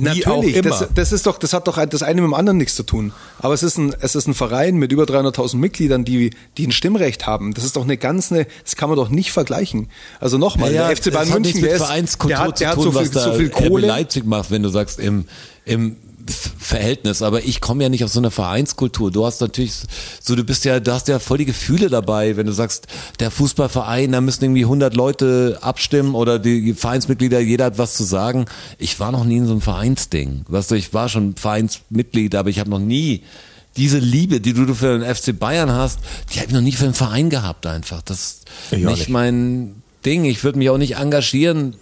Natürlich. Das, das ist doch, das hat doch das eine mit dem anderen nichts zu tun. Aber es ist ein, es ist ein Verein mit über 300.000 Mitgliedern, die, die ein Stimmrecht haben. Das ist doch eine ganz, eine, das kann man doch nicht vergleichen. Also nochmal, Ja, der FC Bayern München, der, ist, der hat, der zu hat tun, so viel, so viel Kohle. Leipzig macht, wenn du sagst, im, im Verhältnis, aber ich komme ja nicht aus so einer Vereinskultur. Du hast natürlich so, du bist ja, du hast ja voll die Gefühle dabei, wenn du sagst, der Fußballverein, da müssen irgendwie 100 Leute abstimmen oder die Vereinsmitglieder, jeder hat was zu sagen. Ich war noch nie in so einem Vereinsding. Weißt du, ich war schon Vereinsmitglied, aber ich habe noch nie diese Liebe, die du für den FC Bayern hast, die habe ich noch nie für einen Verein gehabt einfach. Das ist nicht nicht. mein Ding. Ich würde mich auch nicht engagieren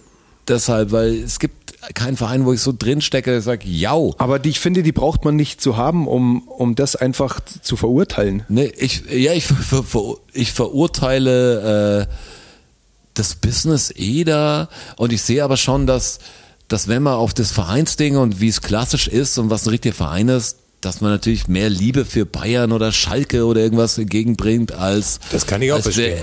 deshalb, weil es gibt keinen Verein, wo ich so drin stecke, ich sage, jau. Aber die, ich finde, die braucht man nicht zu haben, um, um das einfach zu verurteilen. Nee, ich, ja, ich, ver, ver, ich verurteile äh, das Business eh da und ich sehe aber schon, dass, dass wenn man auf das Vereinsding und wie es klassisch ist und was ein richtiger Verein ist, dass man natürlich mehr Liebe für Bayern oder Schalke oder irgendwas entgegenbringt als Das kann ich auch verstehen.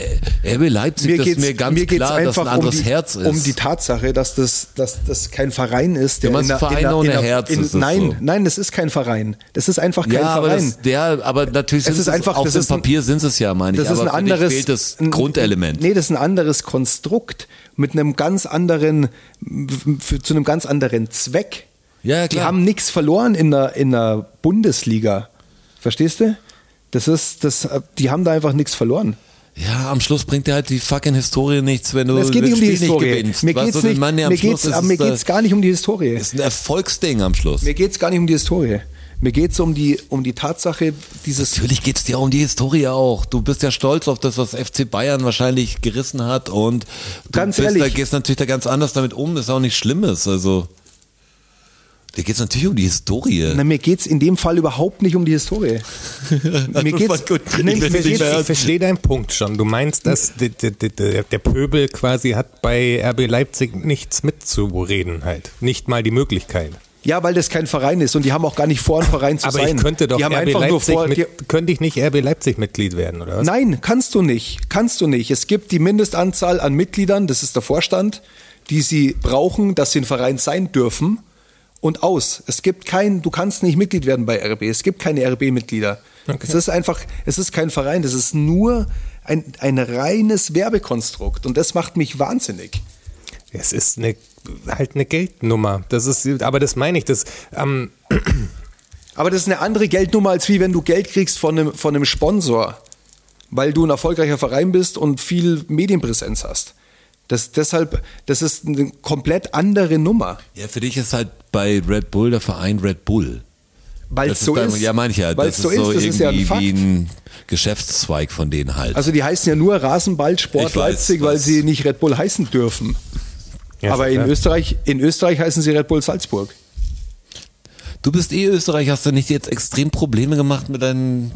RB Leipzig. das ist mir ganz mir geht's klar, dass ein anderes um die, Herz ist. Um die Tatsache, dass das, dass das kein Verein ist. Der Du in der- Verein in der- ohne in der- Herz In, ist nein, so. nein, das ist kein Verein. Das ist einfach kein ja, aber, Verein. das, der, aber natürlich Es sind ist einfach- auf das dem Papier sind es ja, meine ich. das ist aber ein anderes fehlt das ein- Grundelement. Nee, das ist ein anderes Konstrukt mit einem ganz anderen für, zu einem ganz anderen Zweck. Ja, ja, Die klar. haben nichts verloren in der in der Bundesliga. Verstehst du? Das ist das die haben da einfach nichts verloren. Ja, am Schluss bringt dir halt die fucking Historie nichts, wenn du Es geht nicht um die Historie. nicht gewinnst. mir Weißt geht's du, nicht, am mir geht's, ist mir da- geht's gar nicht um die Historie. ist ein Erfolgsding am Schluss. Mir geht's gar nicht um die Historie. Mir geht's um die um die Tatsache dieses Natürlich geht's dir um die Historie auch. Du bist ja stolz auf das, was FC Bayern wahrscheinlich gerissen hat und du Ganz bist, da ehrlich. gehst natürlich da ganz anders damit um. Das ist auch nicht Schlimmes. Also dir geht's natürlich um die Historie. Na, mir geht's in dem Fall überhaupt nicht um die Historie. mir geht's, gut. Nee, Ich mir geht's, Ich verstehe deinen Punkt schon. Du meinst, dass der, der, der, der Pöbel quasi hat bei RB Leipzig nichts mitzureden halt. Nicht mal die Möglichkeit. ja, weil das kein Verein ist und die haben auch gar nicht vor, ein Verein zu Aber sein. ich könnte doch die haben RB einfach nur Leipzig vor, die, mit, könnte ich nicht RB Leipzig Mitglied werden, oder was? Nein, kannst du nicht. Kannst du nicht. Es gibt die Mindestanzahl an Mitgliedern, das ist der Vorstand, die sie brauchen, dass sie ein Verein sein dürfen. Und aus. Es gibt kein, du kannst nicht Mitglied werden bei RB. Es gibt keine RB-Mitglieder. Es ist einfach, es ist kein Verein, das ist nur ein, ein reines Werbekonstrukt. Und das macht mich wahnsinnig. Es ist eine, halt eine Geldnummer. Das ist, aber das meine ich, das, ähm, Aber das ist eine andere Geldnummer, als wie wenn du Geld kriegst von einem, von einem Sponsor, weil du ein erfolgreicher Verein bist und viel Medienpräsenz hast. Das, deshalb, das ist eine komplett andere Nummer. Ja, für dich ist halt bei Red Bull der Verein Red Bull. Weil Das es so dann- ist. Ja, meine ich ja. Weil Das so ist so ist, das ist ja ein Fakt. wie ein Geschäftszweig von denen halt. Also die heißen ja nur Rasenball Sport Ich weiß, Leipzig, weil sie nicht Red Bull heißen dürfen. ja, Aber in klar. Österreich, in Österreich heißen sie Red Bull Salzburg. Du bist eh Österreich, hast du nicht jetzt extrem Probleme gemacht mit deinem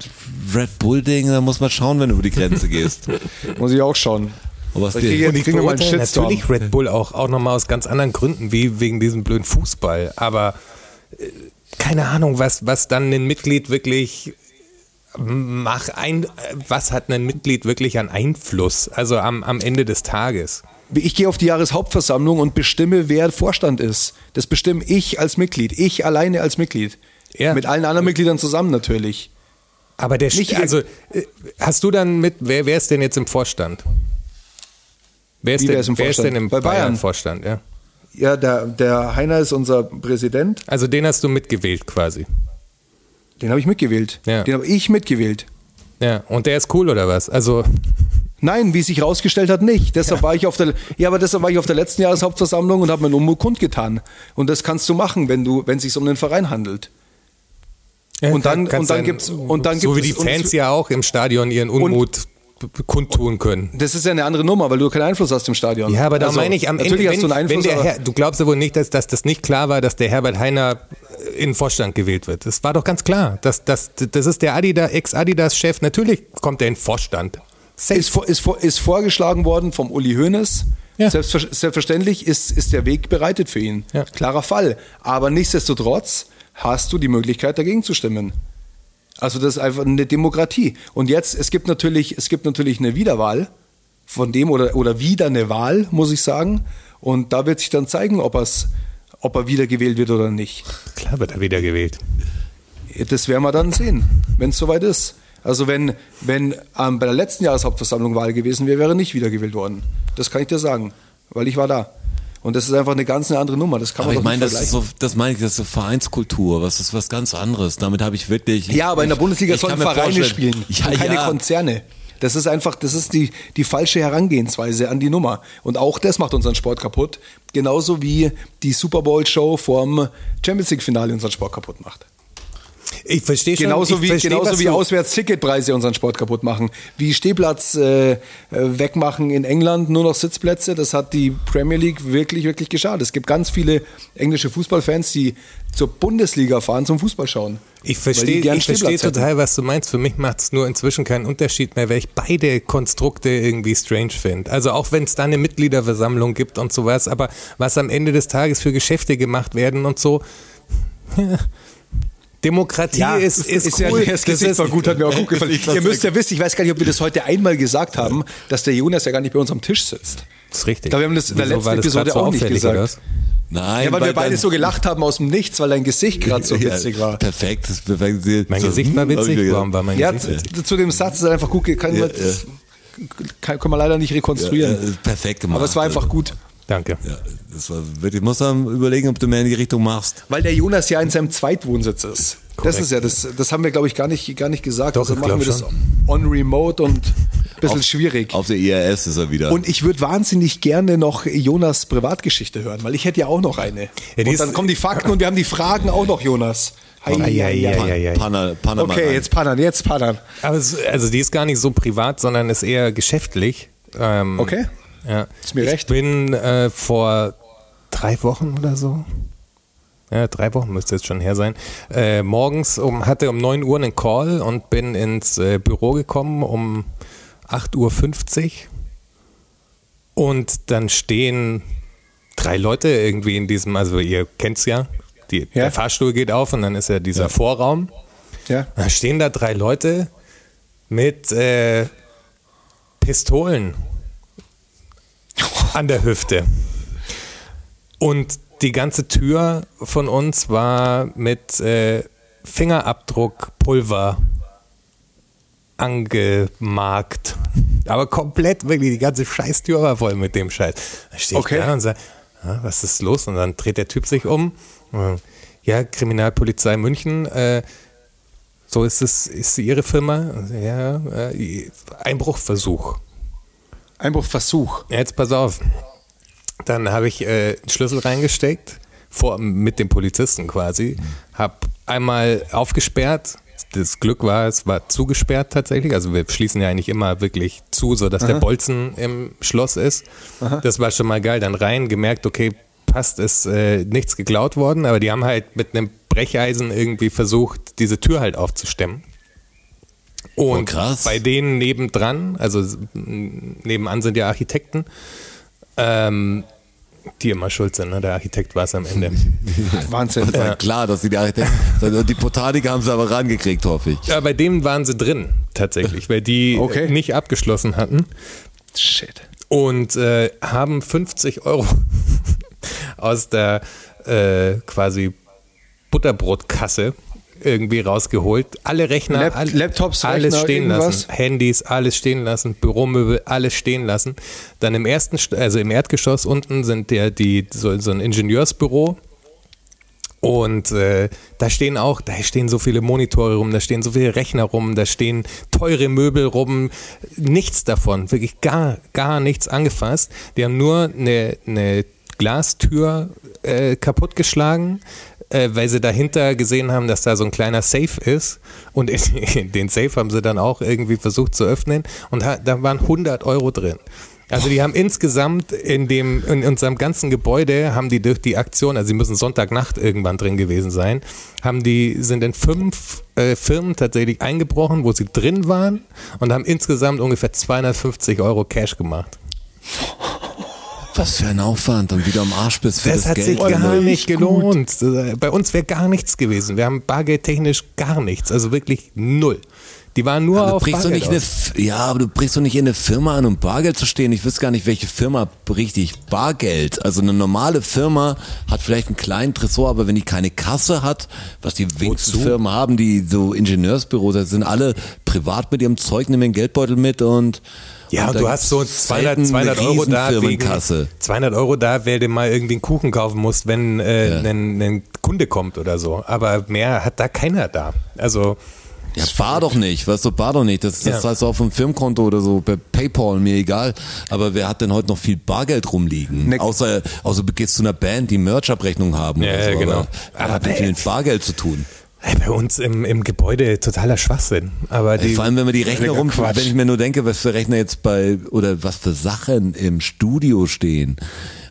Red Bull-Ding? Da muss man schauen, wenn du über die Grenze gehst. Muss ich auch schauen. Aber was Ich kriege Und ich kriegen wir mal einen Shitstorm. natürlich Red Bull auch, auch nochmal aus ganz anderen Gründen, wie wegen diesem blöden Fußball. Aber äh, keine Ahnung, was, was dann ein Mitglied wirklich mach ein, was hat ein Mitglied wirklich an Einfluss? Also am, am Ende des Tages. Ich gehe auf die Jahreshauptversammlung und bestimme, wer Vorstand ist. Das bestimme ich als Mitglied. Ich alleine als Mitglied. Ja. Mit allen anderen Mitgliedern zusammen natürlich. Aber der, Nicht- also äh, hast du dann mit, wer, wer ist denn jetzt im Vorstand? Wer ist, denn, im wer ist Vorstand? denn im Bei Bayern? Bayern-Vorstand? Ja. Ja, der, der Heiner ist unser Präsident. Also den hast du mitgewählt quasi. Den habe ich mitgewählt. Ja. Den habe ich mitgewählt. Ja, und der ist cool oder was? Also Nein, wie sich herausgestellt hat, nicht. Deshalb war ich auf der, ja, aber deshalb war ich auf der letzten Jahreshauptversammlung und habe meinen Unmut kundgetan. Und das kannst du machen, wenn du, wenn es sich um den Verein handelt. Ja, Und dann- und dann kann gibt's- und dann so wie die und Fans ja auch im Stadion ihren Unmut b- kundtun können. Das ist ja eine andere Nummer, weil du keinen Einfluss hast im Stadion. Ja, aber da Also, meine ich am Ende, wenn, hast du einen Einfluss, wenn der aber- Herr, du glaubst ja wohl nicht, dass, dass das nicht klar war, dass der Herbert Heiner in den Vorstand gewählt wird. Das war doch ganz klar. Das, das, das ist der Adidas, Ex-Adidas-Chef. Natürlich kommt er in den Vorstand. Ist, ist, ist vorgeschlagen worden vom Uli Hoeneß. Ja. Selbstver selbstverständlich ist, ist der Weg bereitet für ihn. Ja. Klarer Fall. Aber nichtsdestotrotz hast du die Möglichkeit, dagegen zu stimmen. Also das ist einfach eine Demokratie. Und jetzt, es gibt natürlich, es gibt natürlich eine Wiederwahl von dem oder, oder wieder eine Wahl, muss ich sagen. Und da wird sich dann zeigen, ob, ob er wiedergewählt wird oder nicht. Klar wird er wieder gewählt. Das werden wir dann sehen, wenn es soweit ist. Also wenn, wenn ähm, bei der letzten Jahreshauptversammlung Wahl gewesen wäre, wäre er nicht wiedergewählt worden. Das kann ich dir sagen, weil ich war da. Und das ist einfach eine ganz eine andere Nummer. Das kann Aber man ich doch meine, nicht das ist so, das meine ich, das ist so Vereinskultur, was ist was ganz anderes. Damit habe ich wirklich. ja, aber in der ich- Bundesliga ich sollen Vereine spielen Ja, keine ja. Konzerne. Das ist einfach, das ist die, die falsche Herangehensweise an die Nummer. Und auch das macht unseren Sport kaputt. Genauso wie die Super Bowl-Show vorm Champions League-Finale unseren Sport kaputt macht. Ich verstehe schon. Genauso wie, verstehe, genauso wie du- Auswärtsticketpreise unseren Sport kaputt machen. Wie Stehplatz äh, äh, wegmachen in England, nur noch Sitzplätze, das hat die Premier League wirklich, wirklich geschadet. Es gibt ganz viele englische Fußballfans, die zur Bundesliga fahren zum Fußball schauen. Ich verstehe verstehe Stehplatz hätten. total, was du meinst. Für mich macht es nur inzwischen keinen Unterschied mehr, weil ich beide Konstrukte irgendwie strange finde. Also auch wenn es da eine Mitgliederversammlung gibt und sowas, aber was am Ende des Tages für Geschäfte gemacht werden und so, Demokratie ist, ist, ja, cool. das Gesicht war gut, hat mir auch gut gefallen. Ihr müsst ja wissen, ich weiß gar nicht, ob wir das heute einmal gesagt haben, dass der Jonas ja gar nicht bei uns am Tisch sitzt. Das ist richtig. Ich glaube, wir haben das in der Wieso, letzten das Episode so auch nicht gesagt. Nein, Ja, weil wir beide dann- so gelacht haben aus dem Nichts, weil dein Gesicht gerade so witzig war. Perfekt, das ist perfekt. Mein So, Gesicht war hm, witzig. Warum war mein Ja, Gesicht? zu, zu dem Satz ist einfach gut, kann, Ja, man, das kann, kann man leider nicht rekonstruieren. Ja, äh, perfekt gemacht. Aber es war einfach gut. Danke. Ja, das war wirklich, ich muss dann überlegen, ob du mehr in die Richtung machst. Weil der Jonas ja in seinem Zweitwohnsitz ist. Das Korrekt. ist ja, das, das haben wir, glaube ich, gar nicht, gar nicht gesagt. Doch, also machen wir das schon. on remote und ein bisschen schwierig. Auf der IRS ist er wieder. Und ich würde wahnsinnig gerne noch Jonas Privatgeschichte hören, weil ich hätte ja auch noch eine. Ja, und dann kommen die Fakten und wir haben die Fragen auch noch, Jonas. Ei. Panna, Panna mal Okay, jetzt paddern, jetzt paddern. Aber es, also die ist gar nicht so privat, sondern ist eher geschäftlich. Ähm, Okay. Ja. Ist mir ich recht. bin äh, vor drei Wochen oder so. Ja, drei Wochen müsste jetzt schon her sein. Äh, morgens um, hatte um 9 Uhr einen Call und bin ins äh, Büro gekommen um 8.50 Uhr. Und dann stehen drei Leute irgendwie in diesem, also ihr kennt's ja, die, Ja. der Fahrstuhl geht auf und dann ist ja dieser Vorraum. Ja. Da stehen da drei Leute mit äh, Pistolen an der Hüfte. Und die ganze Tür von uns war mit äh, Fingerabdruckpulver angemarkt. Aber komplett, wirklich, die ganze Scheißtür war voll mit dem Scheiß. Da stehe ich Okay. da und sage, ah, was ist los? Und dann dreht der Typ sich um. Ja, Kriminalpolizei München, äh, so ist es, ist Ihre Firma? Ja, äh, Einbruchversuch. Einbruchversuch. Jetzt pass auf. Dann habe ich äh, einen Schlüssel reingesteckt, vor, mit dem Polizisten quasi, habe einmal aufgesperrt. Das Glück war, es war zugesperrt tatsächlich. Also wir schließen ja eigentlich immer wirklich zu, sodass der Bolzen im Schloss ist. Das war schon mal geil. Dann rein, gemerkt, okay, passt, ist äh, nichts geklaut worden, aber die haben halt mit einem Brecheisen irgendwie versucht, diese Tür halt aufzustemmen. Und Oh, krass. bei denen nebendran, also nebenan sind ja Architekten, ähm, die immer schuld sind, ne? der Architekt war es am Ende. Wahnsinn. War klar, dass sie die Architekten, die Botaniker haben sie aber rangekriegt, hoffe ich. Ja, bei dem waren sie drin, tatsächlich, weil die Okay. nicht abgeschlossen hatten Shit. und äh, haben 50 Euro aus der äh, quasi Butterbrotkasse irgendwie rausgeholt. Alle Rechner, Lap- all- Laptops, alles Rechner, stehen irgendwas? lassen, Handys, alles stehen lassen, Büromöbel, alles stehen lassen. Dann im ersten, St- also im Erdgeschoss unten sind der die so, so ein Ingenieursbüro. Und äh, da stehen auch, da stehen so viele Monitore rum, da stehen so viele Rechner rum, da stehen teure Möbel rum, nichts davon, wirklich gar, gar nichts angefasst. Die haben nur eine, eine Glastür äh, kaputtgeschlagen, äh, weil sie dahinter gesehen haben, dass da so ein kleiner Safe ist. Und in, in den Safe haben sie dann auch irgendwie versucht zu öffnen und da waren 100 Euro drin. Also die haben insgesamt in dem in unserem ganzen Gebäude haben die durch die Aktion, also sie müssen Sonntagnacht irgendwann drin gewesen sein, haben die sind in fünf äh, Firmen tatsächlich eingebrochen, wo sie drin waren und haben insgesamt ungefähr 250 Euro Cash gemacht. Was für ein Aufwand und wieder am Arsch bist für Das, das, hat Geld. sich gar Richtig nicht gelohnt. Bei uns wäre gar nichts gewesen. Wir haben bargeldtechnisch gar nichts, also wirklich null. Die waren nur Aber du auf brichst Bargeld nicht eine, ja, aber du brichst doch nicht in eine Firma an, um Bargeld zu stehen. Ich wüsste gar nicht, welche Firma bricht dich Bargeld. Also eine normale Firma hat vielleicht einen kleinen Tresor, aber wenn die keine Kasse hat, was die wenigsten Wozu? Firmen haben, die so Ingenieursbüros, das sind alle privat mit ihrem Zeug, nehmen den Geldbeutel mit und Ja, und du hast so gibt's 200, selten 200 eine Euro da wegen, Riesenfirmenkasse. 200 Euro da, wer dir mal irgendwie einen Kuchen kaufen muss, wenn äh, Ja. ein, ein Kunde kommt oder so. Aber mehr hat da keiner da. Also Ja, bar doch nicht, weißt du, bar doch nicht. Das, das Ja. heißt auf dem Firmenkonto oder so, per Paypal, mir egal. Aber wer hat denn heute noch viel Bargeld rumliegen? Ne- außer, außer du gehst zu einer Band, die Merch-Abrechnung haben Ja, oder so. genau. Aber wer hat denn viel mit Bargeld zu tun? Bei uns im, im Gebäude totaler Schwachsinn. Aber die, Vor allem, wenn man die Rechner Völliger rum, Quatsch. wenn ich mir nur denke, was für Rechner jetzt bei, oder was für Sachen im Studio stehen.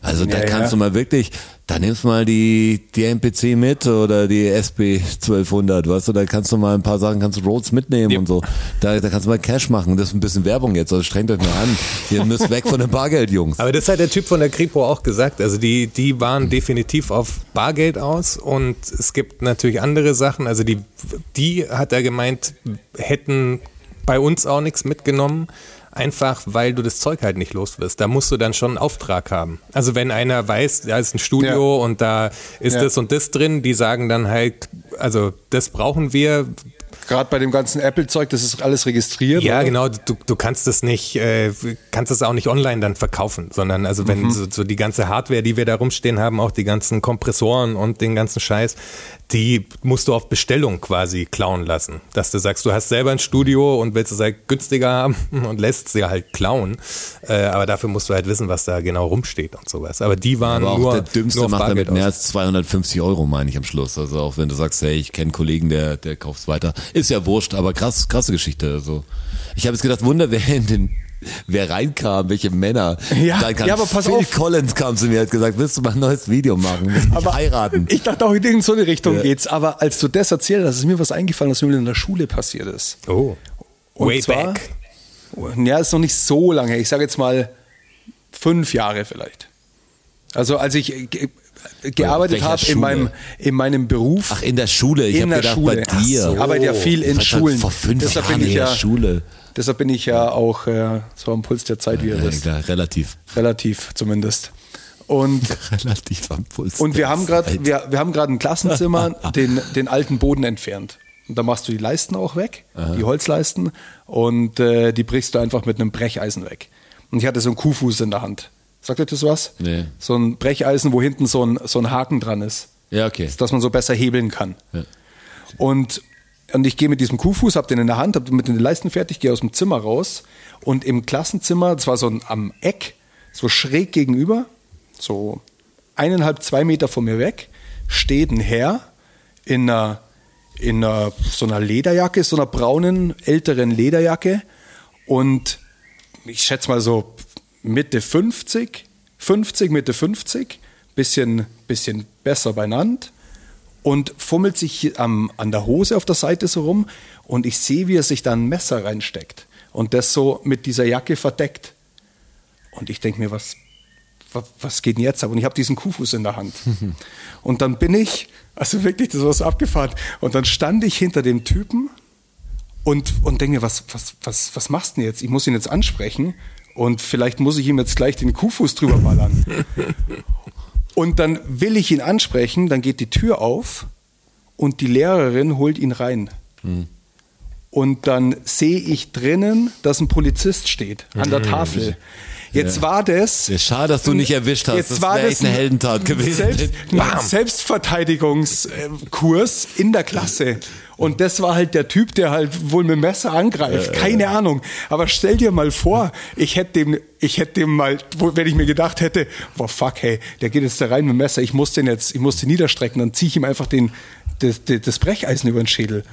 Also da Ja, kannst ja. du mal wirklich, Da nimmst mal die, die MPC mit oder die SB 1200, weißt du, da kannst du mal ein paar Sachen, kannst du Rhodes mitnehmen Ja. und so. Da, da kannst du mal Cash machen. Das ist ein bisschen Werbung jetzt, also strengt euch mal an. Ihr müsst weg von dem Bargeld, Jungs. Aber das hat der Typ von der Kripo auch gesagt. Also die, die waren definitiv auf Bargeld aus und es gibt natürlich andere Sachen. Also die, die hat er gemeint, hätten bei uns auch nichts mitgenommen. Einfach, weil du das Zeug halt nicht los wirst. Da musst du dann schon einen Auftrag haben. Also wenn einer weiß, da ist ein Studio Ja. und da ist Ja. das und das drin, die sagen dann halt, also das brauchen wir, Gerade bei dem ganzen Apple-Zeug, das ist alles registriert. Ja, oder? genau. Du, du kannst das nicht, äh, kannst das auch nicht online dann verkaufen, sondern also wenn so, so die ganze Hardware, die wir da rumstehen haben, auch die ganzen Kompressoren und den ganzen Scheiß, die musst du auf Bestellung quasi klauen lassen. Dass du sagst, du hast selber ein Studio und willst es halt günstiger haben und lässt sie halt klauen. Äh, aber dafür musst du halt wissen, was da genau rumsteht und sowas. Aber die waren Aber auch nur, der Dümmste nur macht damit Bargeld mehr aus. als 250 Euro, meine ich am Schluss. Also auch wenn du sagst, hey, ich kenne einen Kollegen, der, der kauft's weiter. Ist ja wurscht, aber krass, krasse Geschichte. Also ich habe jetzt gedacht, Wunder, wer in den wer reinkam, welche Männer. Ja, Dann kam ja, aber pass Phil auf. Collins kam zu mir und hat gesagt, willst du mal ein neues Video machen? Willst mich heiraten? Ich dachte auch in so eine Richtung Ja. geht's. Aber als du das erzählt hast, ist mir was eingefallen, was mir in der Schule passiert ist. Oh. Und Way zwar- back. Ja, ist noch nicht so lange. Ich sage jetzt mal fünf Jahre vielleicht. Also als ich ge gearbeitet habe in meinem, in meinem Beruf. Ach, in der Schule. Ich in habe der gedacht, Schule. bei dir. So. Ich arbeite ja viel in Schulen. Vor fünf Deshalb Jahren bin ich in der ja- Schule. Deshalb bin ich ja auch äh, so am Puls der Zeit, wie ihr Ja, wisst. klar, relativ. Relativ zumindest. Und Relativ am Puls. Und wir haben gerade wir, wir haben gerade ein Klassenzimmer den, den alten Boden entfernt. Und da machst du die Leisten auch weg, die Holzleisten, und äh, die brichst du einfach mit einem Brecheisen weg. Und ich hatte so einen Kuhfuß in der Hand. Sagt euch das was? Nee. So ein Brecheisen, wo hinten so ein, so ein Haken dran ist, Ja, okay. dass man so besser hebeln kann. Ja. Und, und ich gehe mit diesem Kuhfuß, hab den in der Hand, hab mit den Leisten fertig, gehe aus dem Zimmer raus. Und im Klassenzimmer, das war so ein, am Eck, so schräg gegenüber, so eineinhalb, zwei Meter von mir weg, steht ein Herr in einer, in einer, so einer Lederjacke, so einer braunen, älteren Lederjacke. Und ich schätze mal so Mitte 50, 50, Mitte 50, bisschen, bisschen besser benannt und fummelt sich am, an der Hose auf der Seite so rum und ich sehe, wie er sich da ein Messer reinsteckt und das so mit dieser Jacke verdeckt. Und ich denke mir, was, was, was geht denn jetzt ab? Und ich habe diesen Kuhfuß in der Hand. und dann bin ich, also wirklich, das war so abgefahren. Und dann stand ich hinter dem Typen und, und denke mir, was, was, was, was machst du denn jetzt? Ich muss ihn jetzt ansprechen und vielleicht muss ich ihm jetzt gleich den Kuhfuß drüber ballern. und dann will ich ihn ansprechen, dann geht die Tür auf und die Lehrerin holt ihn rein. Und dann sehe ich drinnen, dass ein Polizist steht an der Tafel. Jetzt war das. Ja, schade, dass du nicht erwischt hast. Jetzt Das war das eine ein Heldentat gewesen. Selbst, Selbstverteidigungskurs in der Klasse. Und das war halt der Typ, der halt wohl mit dem Messer angreift. Keine Ahnung. Aber stell dir mal vor, ich hätte dem, ich hätte dem mal, wenn ich mir gedacht hätte, boah, fuck, hey, der geht jetzt da rein mit dem Messer, ich muss den jetzt, ich muss den niederstrecken, dann ziehe ich ihm einfach den, das, das Brecheisen über den Schädel.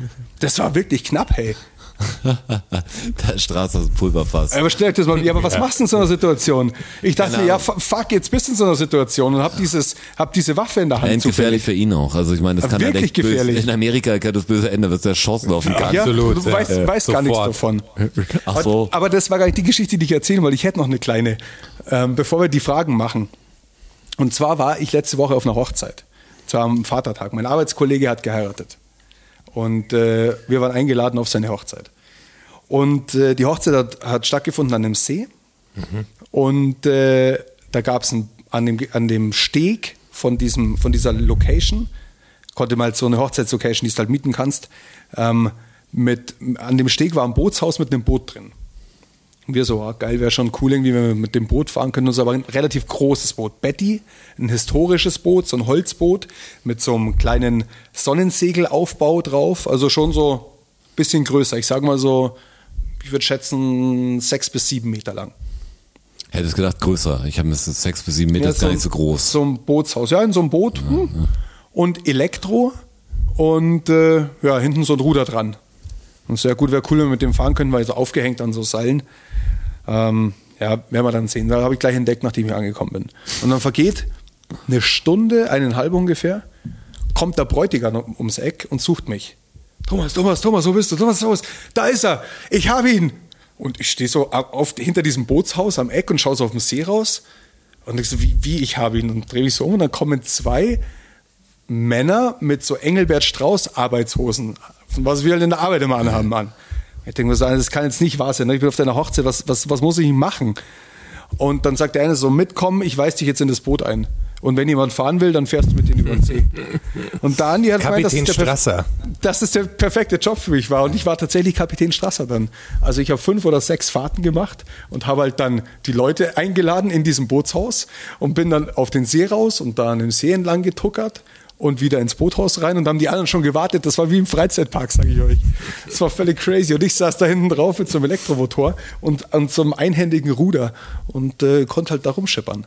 Das war wirklich knapp, hey. Der Straße ist ein Pulverfass. Aber stell dir das mal, ja, aber was machst du in so einer Situation? Ich dachte ja, fuck, jetzt bist du in so einer Situation und hab dieses, hab diese Waffe in der Hand. Endgefährlich für ihn auch. Also ich meine, das Aber kann ja wirklich böse, gefährlich. in Amerika kann das böse Ende, wird erschossen auf den Gang. Ja, Absolut, du ja, weißt, ja, weißt gar nichts davon. Ach so. Aber das war gar nicht die Geschichte, die ich erzählen wollte. Ich hätte noch eine kleine, ähm, bevor wir die Fragen machen. Und zwar war ich letzte Woche auf einer Hochzeit. Zwar am Vatertag. Mein Arbeitskollege hat geheiratet. Und äh, wir waren eingeladen auf seine Hochzeit. Und äh, die Hochzeit hat, hat stattgefunden an einem See. Und äh, da gab es an dem, an dem Steg von, diesem, von dieser Location, konnte man halt so eine Hochzeitslocation, die du halt mieten kannst, ähm, mit, an dem Steg war ein Bootshaus mit einem Boot drin. Und wir so, ah, geil, wäre schon cool, irgendwie, wenn wir mit dem Boot fahren können. Das ist aber ein relativ großes Boot. Betty, ein historisches Boot, so ein Holzboot mit so einem kleinen Sonnensegelaufbau drauf. Also schon so ein bisschen größer. Ich sage mal so, ich würde schätzen, sechs bis sieben Meter lang. Hättest gedacht größer. Ich habe mir das sechs bis sieben Meter Ja, ist gar ein- nicht so groß. So ein Bootshaus, ja, in so einem Boot. hm. Und Elektro und äh, ja, hinten so ein Ruder dran. Und sehr gut, wäre cool, wenn wir mit dem fahren können, weil so aufgehängt an so Seilen. Ähm, ja, werden wir dann sehen. Da habe ich gleich entdeckt, nachdem ich angekommen bin. Und dann vergeht eine Stunde, eineinhalb ungefähr, kommt der Bräutigam um- ums Eck und sucht mich. Thomas, Thomas, Thomas, wo bist du? Thomas, Thomas, da ist er. Ich habe ihn. Und ich stehe so auf, hinter diesem Bootshaus am Eck und schaue so auf den See raus. Und ich so, wie, wie ich habe ihn? Und drehe mich so um und dann kommen zwei Männer mit so Engelbert Strauß Arbeitshosen, was wir halt in der Arbeit immer anhaben, Mann. Ich denke mir so, das kann jetzt nicht wahr sein. ne? Ich bin auf deiner Hochzeit, was, was, was muss ich machen? Und dann sagt der eine so, mitkommen, ich weise dich jetzt in das Boot ein. Und wenn jemand fahren will, dann fährst du mit denen über den See. Und da Andi hat gemeint, dass Kapitän der perf- Strasser. dass es der perfekte Job für mich war. Und ich war tatsächlich Kapitän Strasser dann. Also ich habe fünf oder sechs Fahrten gemacht und habe halt dann die Leute eingeladen in diesem Bootshaus und bin dann auf den See raus und da an dem See entlang getuckert und wieder ins Boothaus rein und haben die anderen schon gewartet. Das war wie im Freizeitpark, sage ich euch. Das war völlig crazy. Und ich saß da hinten drauf mit so einem Elektromotor und an so einem einhändigen Ruder und äh, konnte halt da rumschippern.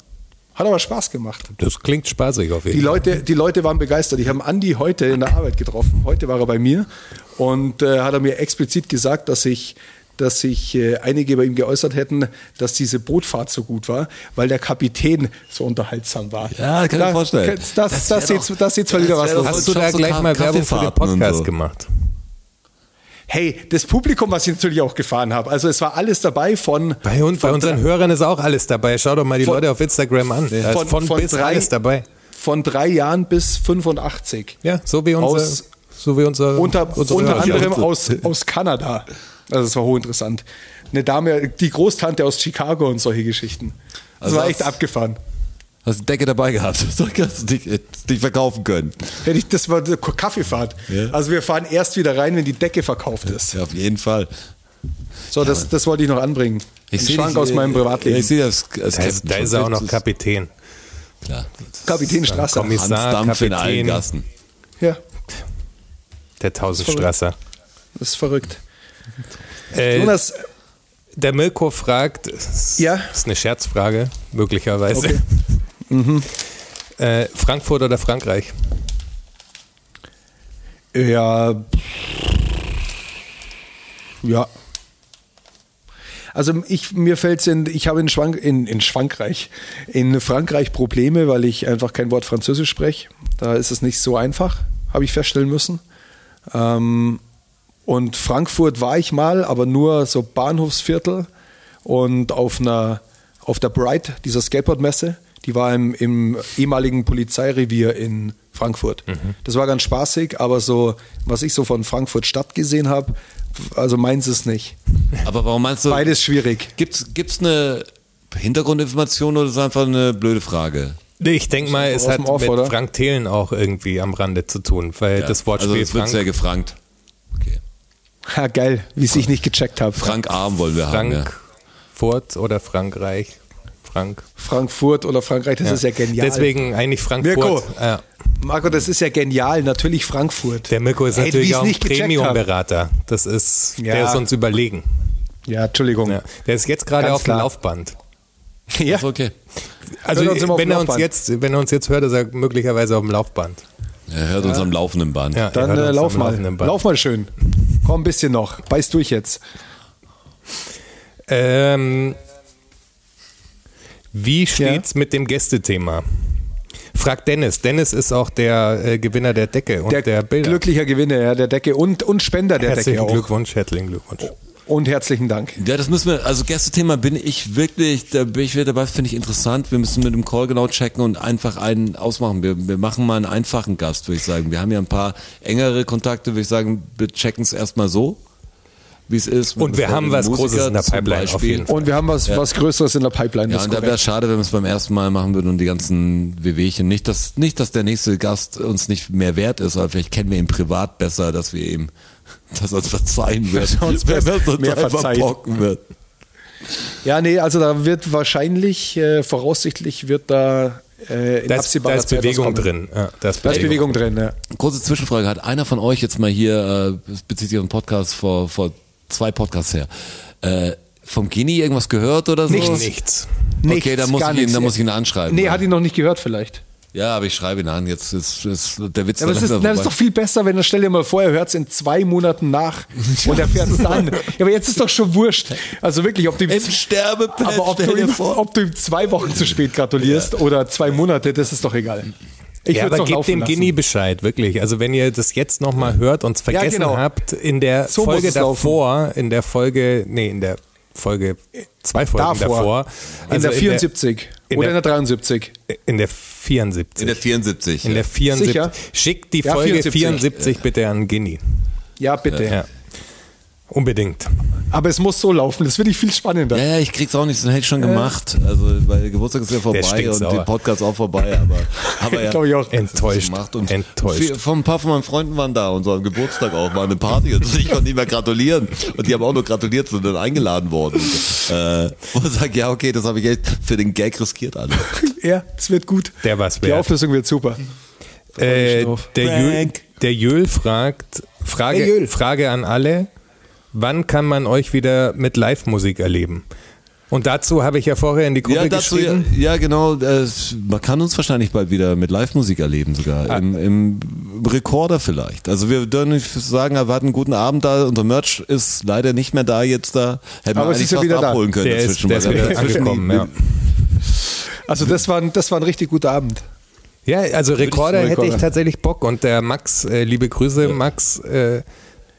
Hat aber Spaß gemacht. Das klingt spaßig auf jeden Die Fall. Leute, die Leute waren begeistert. Ich habe Andi heute in der Arbeit getroffen. Heute war er bei mir und äh, hat er mir explizit gesagt, dass ich dass sich äh, einige bei ihm geäußert hätten, dass diese Bootfahrt so gut war, weil der Kapitän so unterhaltsam war. Ja, kann ich mir vorstellen. Das, das, Das das, jetzt, doch- das jetzt mal wieder was los. doch- Hast du da gleich mal Werbung für den Podcast so. gemacht? Hey, das Publikum, was ich natürlich auch gefahren habe. Also es war alles dabei von Bei, uns, bei von unseren drei- Hörern ist auch alles dabei. Schau doch mal die Von- Leute auf Instagram an. Da ist von- von, von bis drei- alles dabei. von drei Jahren bis 85. Ja, so wie unser, Aus- so wie unser, unter, unsere unter anderem aus, aus Kanada. Also das war hochinteressant. Eine Dame, die Großtante aus Chicago und solche Geschichten. Das Also war echt hast- abgefahren. Hast du Decke dabei gehabt? Du dich, dich verkaufen können. Hätte ich, das war eine Kaffeefahrt. Ja. Also wir fahren erst wieder rein, wenn die Decke verkauft ist. Ja, auf jeden Fall. So, das, das wollte ich noch anbringen. Ein seh Schrank dich, aus meinem Privatleben. Ja, ich sehe das. als Da ist, Captain da ist er auch noch. Kapitän. Klar. Kapitän Strasser. Kommis- Hans Kommissar, Dampf in allen Kapitän. Gassen. Ja, Der Tausendstrasser. das ist verrückt. Äh, Jonas, der Mirko fragt, ist, Ja? ist eine Scherzfrage, möglicherweise. Okay. Äh, Frankfurt oder Frankreich? Ja. Ja. Also ich, mir fällt in, ich habe in, Schwank, in, in Frankreich, in Frankreich Probleme, weil ich einfach kein Wort Französisch spreche. Da ist es nicht so einfach, habe ich feststellen müssen. Ähm, und Frankfurt war ich mal, aber nur so Bahnhofsviertel und auf einer, auf der Bright, dieser Skateboardmesse, die war im, im ehemaligen Polizeirevier in Frankfurt. Das war ganz spaßig, aber so, was ich so von Frankfurt Stadt gesehen habe, also meins ist nicht. Aber warum meinst du, Beides schwierig. gibt's, gibt's eine Hintergrundinformation oder ist es einfach eine blöde Frage? Nee, Ich denke mal, es hat Off, mit oder? Frank Thelen auch irgendwie am Rande zu tun, weil das Wortspiel also es wird Frank, sehr gefrankt. Okay. Ha, geil, wie ich es nicht gecheckt habe. Frank Arm wollen wir haben. Ja. Frankfurt oder Frankreich. Frank. Frankfurt oder Frankreich, das ist ja genial. Deswegen eigentlich Frankfurt. Mirko. Ja. Marco, das ist ja genial. Natürlich Frankfurt. Der Mirko ist Hey, natürlich auch ein. Premium-Berater. Das ist, Ja. der ist uns überlegen. Ja, Entschuldigung. Ja. Der ist jetzt gerade auf dem. Laufband. Ja. Ist okay. Also wenn er uns jetzt, wenn er uns jetzt hört, ist er möglicherweise auf dem Laufband. Er hört uns am laufenden Band. Ja, Dann äh, lauf mal. Lauf mal schön. Komm ein bisschen noch. Beiß durch jetzt. Ähm, wie steht's mit dem Gästethema? Fragt Dennis. Dennis ist auch der äh, Gewinner der Decke und Der, der, Bilder. glücklicher Gewinner ja, der Decke und, und Spender der Decke Herzlichen. Glückwunsch, herzlichen Glückwunsch. Und herzlichen Dank. Ja, das müssen wir, also Gästethema bin ich wirklich, da bin ich wieder dabei, finde ich interessant. Wir müssen mit dem Call genau checken und einfach einen ausmachen. Wir, wir machen mal einen einfachen Gast, würde ich sagen. Wir haben ja ein paar engere Kontakte, würde ich sagen, wir checken es erstmal so, wie es ist. Und wir haben was befreundeten Großes in der Pipeline auf Beispiel. jeden Fall. Und wir haben was, was Größeres in der Pipeline. Ja, und da wäre es schade, wenn wir es beim ersten Mal machen würden und die ganzen Wehwehchen. Nicht dass, nicht, dass der nächste Gast uns nicht mehr wert ist, aber vielleicht kennen wir ihn privat besser, dass wir ihm, dass er uns verzeihen wird. Dass uns Wenn er mehr bocken wird. Ja, nee, also da wird wahrscheinlich, äh, voraussichtlich wird da äh, in Da ist, absehbarer da ist Zeit Bewegung drin. Ja, da ist Da ist Bewegung drin, ja. Kurze Zwischenfrage. Hat einer von euch jetzt mal hier, äh, bezieht sich auf einen Podcast vor, vor zwei Podcasts her, äh, vom Genie irgendwas gehört oder so? Nichts. Nichts. Okay, da muss, ich ihn, da muss ich ihn anschreiben. Nee, ja. hat ihn noch nicht gehört vielleicht. Ja, aber ich schreibe ihn an. Jetzt ist, ist der Witz Ja, aber dann das ist, das ist doch viel besser, wenn er stell dir mal vor, er hört es in zwei Monaten nach und er fährt es dann. Ja, aber jetzt ist doch schon wurscht. Also wirklich, ob du ihm, Im Sterbebett, aber ob du, ihm, ob du ihm zwei Wochen zu spät gratulierst oder zwei Monate, das ist doch egal. Ich ja, aber gebt dem. Guinea Bescheid, wirklich. Also wenn ihr das jetzt nochmal hört und es vergessen genau. habt, in der So Folge es laufen. davor, in der Folge, nee, in der Folge, zwei Folgen Davor. davor. in also der 74 in oder der- in der 73. In der 74. In der 74. In der 74. Sicher? Schickt die Ja, Folge 74. 74, bitte an Guinea. Ja, bitte. Ja. Unbedingt. Aber es muss so laufen, das finde ich viel spannender. Ja, ja, ich krieg's auch nicht, das hätte ich schon gemacht. Also, weil der Geburtstag ist ja vorbei und der Podcast auch vorbei, aber, aber ja. Glaube ich auch. Enttäuscht. gemacht und Enttäuscht. viel- Von ein paar von meinen Freunden waren da und so am Geburtstag auch, war eine Party und ich konnte nicht mehr gratulieren. Und die haben auch nur gratuliert, sind dann eingeladen worden. Äh, und ich sag, ja, okay, das habe ich echt für den Gag riskiert alles. Ja, es wird gut. Der war's Die wert. Auflösung wird super. Äh, der, Jöl, der Jöl fragt, Frage, Hey, Jöl. Frage an alle, wann kann man euch wieder mit Live-Musik erleben? Und dazu habe ich ja vorher in die Gruppe Ja, dazu, ja, geschrieben. ja, genau. äh, man kann uns wahrscheinlich bald wieder mit Live-Musik erleben, sogar. Ah. Im, Im Rekorder vielleicht. Also wir dürfen nicht sagen, wir hatten einen guten Abend da. Unser Merch ist leider nicht mehr da jetzt da. Hätten Aber wir eigentlich ist ja fast wieder da. abholen können Der ist, dazwischen. der ist weil wir wieder dazwischen angekommen, ja. Also das war, ein- das war ein richtig guter Abend. Ja, also Rekorder Rekorder. hätte ich tatsächlich Bock und der Max, äh, liebe Grüße, Max, äh,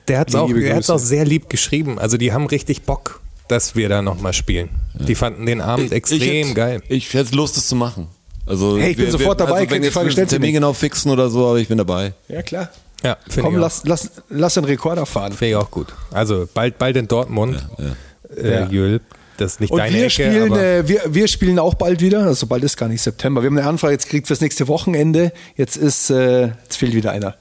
der hat es auch, hat's auch sehr lieb geschrieben. Also die haben richtig Bock, dass wir da nochmal spielen. Die fanden den Abend extrem ich hätte, geil. Ich hätte Lust, das zu machen. Also Hey, ich bin sofort dabei, Also wenn die jetzt Frage Termin genau fixen oder so, aber ich bin dabei. Ja, klar. Ja, Komm, ich lass, lass, lass den Rekorder fahren. Finde ich auch gut. Also bald, bald in Dortmund, Äh, Ja. Jöl. Das ist nicht Und deine wir Ecke, spielen, aber äh, wir, wir spielen auch bald wieder. Also bald ist gar nicht September. Wir haben eine Anfrage jetzt gekriegt fürs nächste Wochenende. Jetzt ist, äh, jetzt fehlt wieder einer.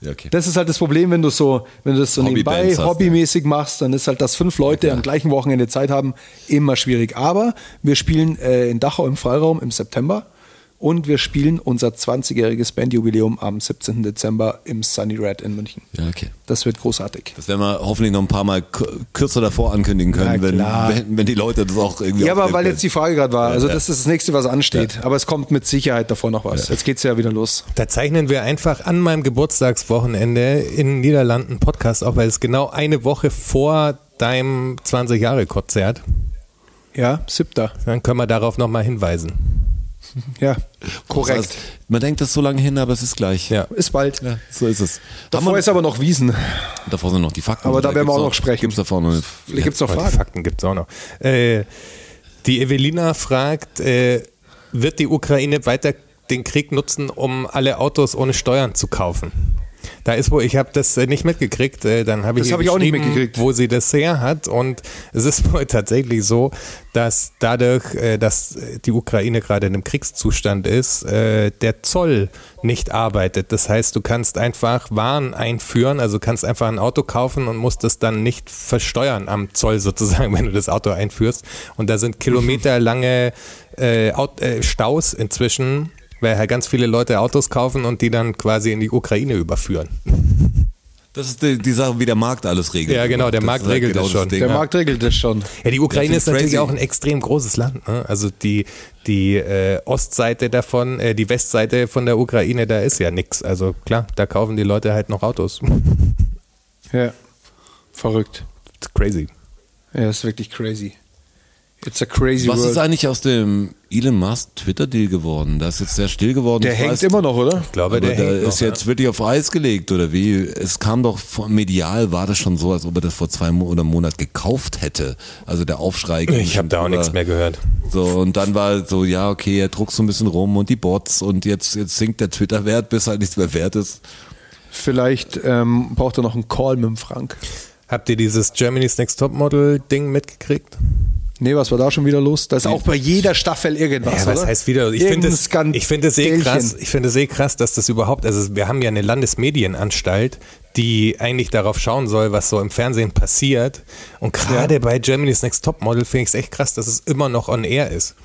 Ja, okay. Das ist halt das Problem, wenn du so, wenn du das so nebenbei Hobbybands hast, hobbymäßig machst, dann ist halt, dass fünf Leute am gleichen Wochenende Zeit haben, immer schwierig. Aber wir spielen äh, in Dachau im Freiraum im September und wir spielen unser 20-jähriges Bandjubiläum am 17. Dezember im Sunny Red in München. Ja, okay. Das wird großartig. Das werden wir hoffentlich noch ein paar Mal kürzer davor ankündigen können, wenn, wenn, wenn die Leute das auch irgendwie Ja, aber weil jetzt die Frage gerade war, also Ja, das ist das nächste, was ansteht. Aber es kommt mit Sicherheit davor noch was. Jetzt geht's ja wieder los. da zeichnen wir einfach an meinem Geburtstagswochenende in den Niederlanden einen Podcast auf, weil es genau eine Woche vor deinem 20-Jahre-Konzert. Ja, siebter. Dann können wir darauf nochmal hinweisen. Ja, korrekt. heißt, man denkt das so lange hin, aber es ist gleich. Ja. Ist bald. Ja, so ist es. Davor wir- ist aber noch Wiesen. davor sind noch die Fakten. Aber da werden wir auch noch sprechen. Gibt es davor noch Vielleicht gibt's noch die Fragen. Fakten gibt es auch noch. Äh, die Evelina fragt, äh, wird die Ukraine weiter den Krieg nutzen, um alle Autos ohne Steuern zu kaufen? Da ist wohl, ich habe das äh, nicht mitgekriegt, äh, dann habe ich, Das hab ich auch nicht mitgekriegt. wo sie das her hat und es ist wohl tatsächlich so, dass dadurch, äh, dass die Ukraine gerade in einem Kriegszustand ist, der Zoll nicht arbeitet. Das heißt, du kannst einfach Waren einführen, also kannst einfach ein Auto kaufen und musst es dann nicht versteuern am Zoll sozusagen, wenn du das Auto einführst. Und da sind kilometerlange Staus inzwischen, weil halt ganz viele Leute Autos kaufen und die dann quasi in die Ukraine überführen. Das ist die, die Sache, wie der Markt alles regelt. Ja, genau, der Das Markt halt regelt das schon. Ding. Der Ja. Markt regelt das schon. Ja, die Ukraine Ja, ist natürlich crazy. auch ein extrem großes Land. Ne? Also die, die äh, Ostseite davon, äh, die Westseite von der Ukraine, da ist ja nichts. Also klar, da kaufen die Leute halt noch Autos. Ja. Verrückt. Crazy. Ja, das ist wirklich crazy. It's a crazy Was world. ist eigentlich aus dem Elon Musk Twitter-Deal geworden? Da ist jetzt sehr still geworden. der Ich hängt weiß- immer noch, oder? Ich glaube, der hängt ist noch, jetzt wirklich auf Eis gelegt, oder wie? Es kam doch medial, war das schon so, als ob er das vor zwei Mo oder einem Monat gekauft hätte. Also der Aufschrei. Ich habe da auch nichts mehr gehört. So, und dann war so, ja, okay, er druckt so ein bisschen rum und die Bots und jetzt, jetzt sinkt der Twitter-Wert, bis halt nichts mehr wert ist. Vielleicht ähm, braucht er noch einen Call mit dem Frank. Habt ihr dieses Germany's Next Topmodel Ding mitgekriegt? Nee, was war da schon wieder los? Da ist auch bei jeder Staffel irgendwas, Ja, was oder? heißt wieder? Ich finde es, ich finde es eh krass. Ich finde es eh krass, dass das überhaupt, also wir haben ja eine Landesmedienanstalt, die eigentlich darauf schauen soll, was so im Fernsehen passiert. Und gerade bei Germany's Next Topmodel finde ich es echt krass, dass es immer noch on air ist.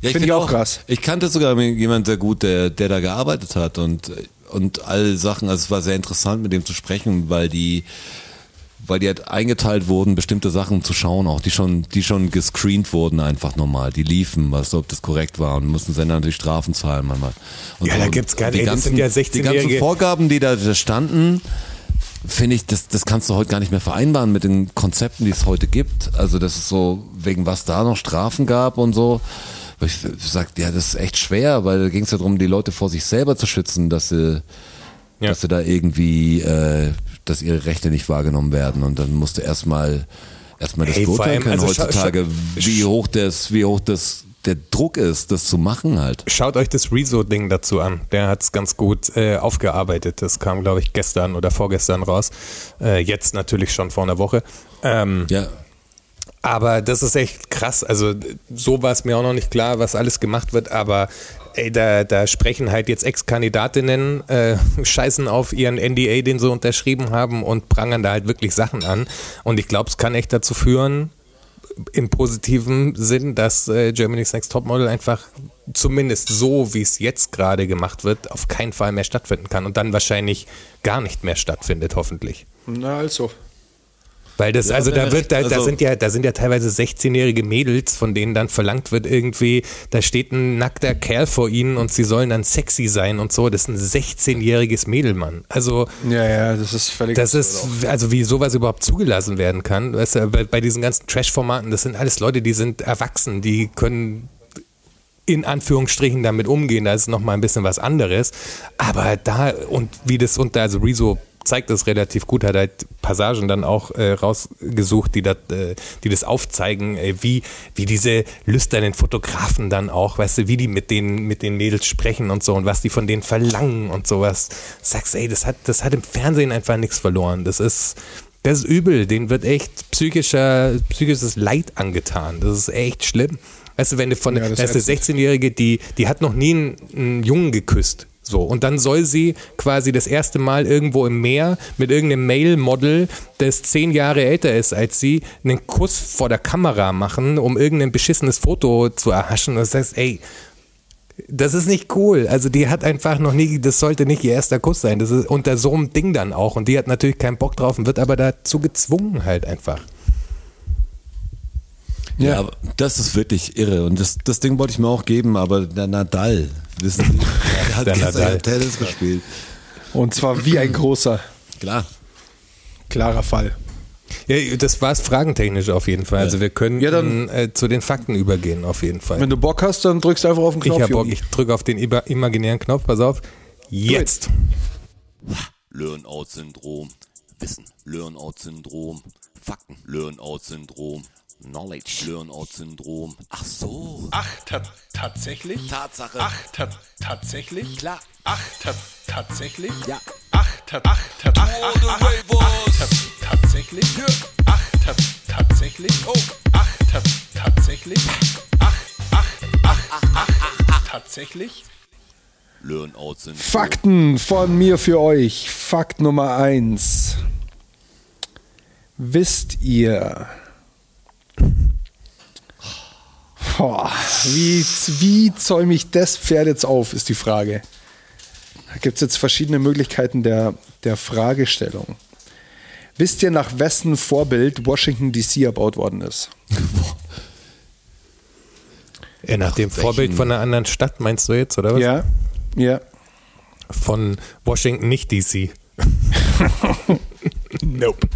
Ja, Finde ich auch krass. Ich kannte sogar jemanden sehr gut, der, der da gearbeitet hat und, und all Sachen. Also es war sehr interessant, mit dem zu sprechen, weil die weil die halt eingeteilt wurden, bestimmte Sachen zu schauen, auch die schon, die schon gescreent wurden einfach normal, die liefen, was ob das korrekt war und mussten Sender natürlich Strafen zahlen manchmal. Und Ja, da gibt's gar die nicht- das ganzen, sind ja die ganzen 16-Jährige. Vorgaben, die da da standen, finde ich, das, das kannst du heute gar nicht mehr vereinbaren mit den Konzepten, die es heute gibt. Also das ist so, wegen was da noch Strafen gab und so. Ich sag, ja, das ist echt schwer, weil da ging es ja darum, die Leute vor sich selber zu schützen, dass sie, Ja. dass sie da irgendwie, äh, dass ihre Rechte nicht wahrgenommen werden. Und dann musst du erstmal erstmal das Hey, beurteilen können also heutzutage, wie hoch das, wie hoch das der Druck ist, das zu machen halt. Schaut euch das Rezo-Ding dazu an. Der hat es ganz gut äh, aufgearbeitet. Das kam, glaube ich, gestern oder vorgestern raus. Äh, jetzt natürlich schon vor einer Woche. Ähm, Ja, Aber das ist echt krass. Also so war es mir auch noch nicht klar, was alles gemacht wird. Aber ey, da, da sprechen halt jetzt Ex-Kandidatinnen, äh, scheißen auf ihren NDA, den sie unterschrieben haben und prangern da halt wirklich Sachen an. Und ich glaube, es kann echt dazu führen, im positiven Sinn, dass äh, Germany's Next Topmodel einfach zumindest so, wie es jetzt gerade gemacht wird, auf keinen Fall mehr stattfinden kann und dann wahrscheinlich gar nicht mehr stattfindet, hoffentlich. Na also. Weil das, Ja, also da wir wird, da, recht- da also- sind ja, da sind ja teilweise 16-jährige Mädels, von denen dann verlangt wird irgendwie, da steht ein nackter Kerl vor ihnen und sie sollen dann sexy sein und so. Das ist ein 16-jähriges Mädel, Mann. Also, Ja, ja, das ist völlig. das ist, also wie sowas überhaupt zugelassen werden kann. Weißt du, bei, bei diesen ganzen Trash-Formaten, das sind alles Leute, die sind erwachsen, die können in Anführungsstrichen damit umgehen, da ist nochmal ein bisschen was anderes. Aber da, und wie das unter, also Rezo zeigt das relativ gut, hat halt Passagen dann auch äh, rausgesucht, die, dat, äh, die das aufzeigen, äh, wie, wie diese lüsternen Fotografen dann auch, weißt du, wie die mit den, mit den Mädels sprechen und so und was die von denen verlangen und sowas. Sagst, ey, das hat, das hat im Fernsehen einfach nichts verloren. Das ist, das ist übel, denen wird echt psychischer, psychisches Leid angetan. Das ist echt schlimm. Weißt du, wenn du von, Ja, das da ist eine ist ätzend. 16-Jährige, die, die hat noch nie einen, einen Jungen geküsst. So, und dann soll sie quasi das erste Mal irgendwo im Meer mit irgendeinem Male-Model, das zehn Jahre älter ist als sie, einen Kuss vor der Kamera machen, um irgendein beschissenes Foto zu erhaschen. Und du sagst, ey, das ist nicht cool. Also die hat einfach noch nie, das sollte nicht ihr erster Kuss sein. Das ist unter so einem Ding dann auch. Und die hat natürlich keinen Bock drauf und wird aber dazu gezwungen halt einfach. Ja, Ja. aber das ist wirklich irre. Und das, das Ding wollte ich mir auch geben, aber der Nadal, wissen Sie, der hat Der gestern Nadal. Tennis gespielt. Und zwar wie ein großer, Klar. klarer Fall. Ja, das war es fragentechnisch auf jeden Fall. Also wir können Ja, dann- äh, zu den Fakten übergehen auf jeden Fall. Wenn du Bock hast, dann drückst du einfach auf den Ich Knopf. hab Bock, ich drücke auf den imaginären Knopf, pass auf. Jetzt. Learn-out-Syndrom. Wissen. Learn-out-Syndrom. Fakten. Learn-out-Syndrom. Knowledge. Learn-out-Syndrom. Ach so. Ach, ta tatsächlich? Tatsache. Ach, ta tatsächlich? Klar. Ach, ta tatsächlich? Ja. Ach, ta ach, ta ach, ach, ach, ach, ach, ta tatsächlich? Ach, ta tatsächlich? Oh. Ach, ta tatsächlich? Ach, ach, ach, ach, ach, ach, tatsächlich? Learn-out-Syndrom. Fakten von mir für euch. Fakt Nummer eins. Wisst ihr, Boah, wie, wie zäume ich das Pferd jetzt auf, ist die Frage. Da gibt es jetzt verschiedene Möglichkeiten der, der Fragestellung. Wisst ihr, nach wessen Vorbild Washington DC erbaut worden ist? Ja, nach dem Vorbild von einer anderen Stadt meinst du jetzt, oder was? Ja, ja. Von Washington, nicht DC. nope.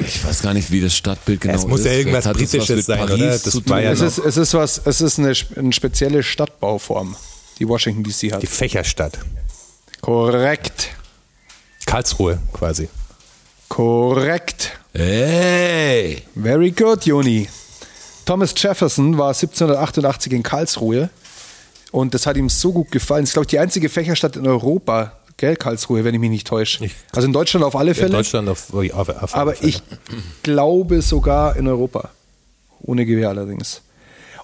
Ich weiß gar nicht, wie das Stadtbild genau es muss ist. ja irgendwas Britisches sein, Paris oder? Das war tun. ja Es ist, es ist was, es ist eine, eine spezielle Stadtbauform, die Washington DC hat. die Fächerstadt. Korrekt. Karlsruhe quasi. Korrekt. Hey! Very good, Joni. Thomas Jefferson war 1788 in Karlsruhe und das hat ihm so gut gefallen. Das ist, glaube ich, die einzige Fächerstadt in Europa, gell, Karlsruhe, wenn ich mich nicht täusche. Also in Deutschland auf alle Fälle, Deutschland auf, auf, auf aber Fälle. ich glaube sogar in Europa. Ohne Gewehr allerdings.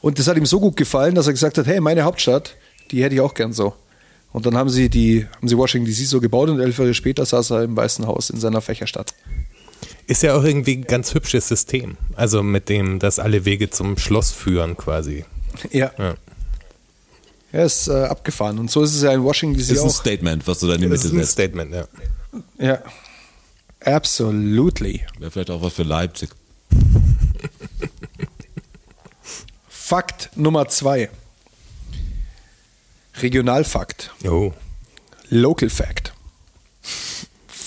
Und das hat ihm so gut gefallen, dass er gesagt hat, hey, meine Hauptstadt, die hätte ich auch gern so. Und dann haben sie die, haben sie Washington DC so gebaut und elf Jahre später saß er im Weißen Haus in seiner Fächerstadt. Ist ja auch irgendwie ein ganz hübsches System. Also mit dem, dass alle Wege zum Schloss führen quasi. Ja. Ja. Er ist äh, abgefahren. Und so ist es ja in Washington DC Ist ein auch. Statement, was du da in die Das Mitte ist ein setzt. Statement, ja. Ja. Absolutely. Wäre vielleicht auch was für Leipzig. Fakt Nummer zwei. Regionalfakt. Oh. Local Fact.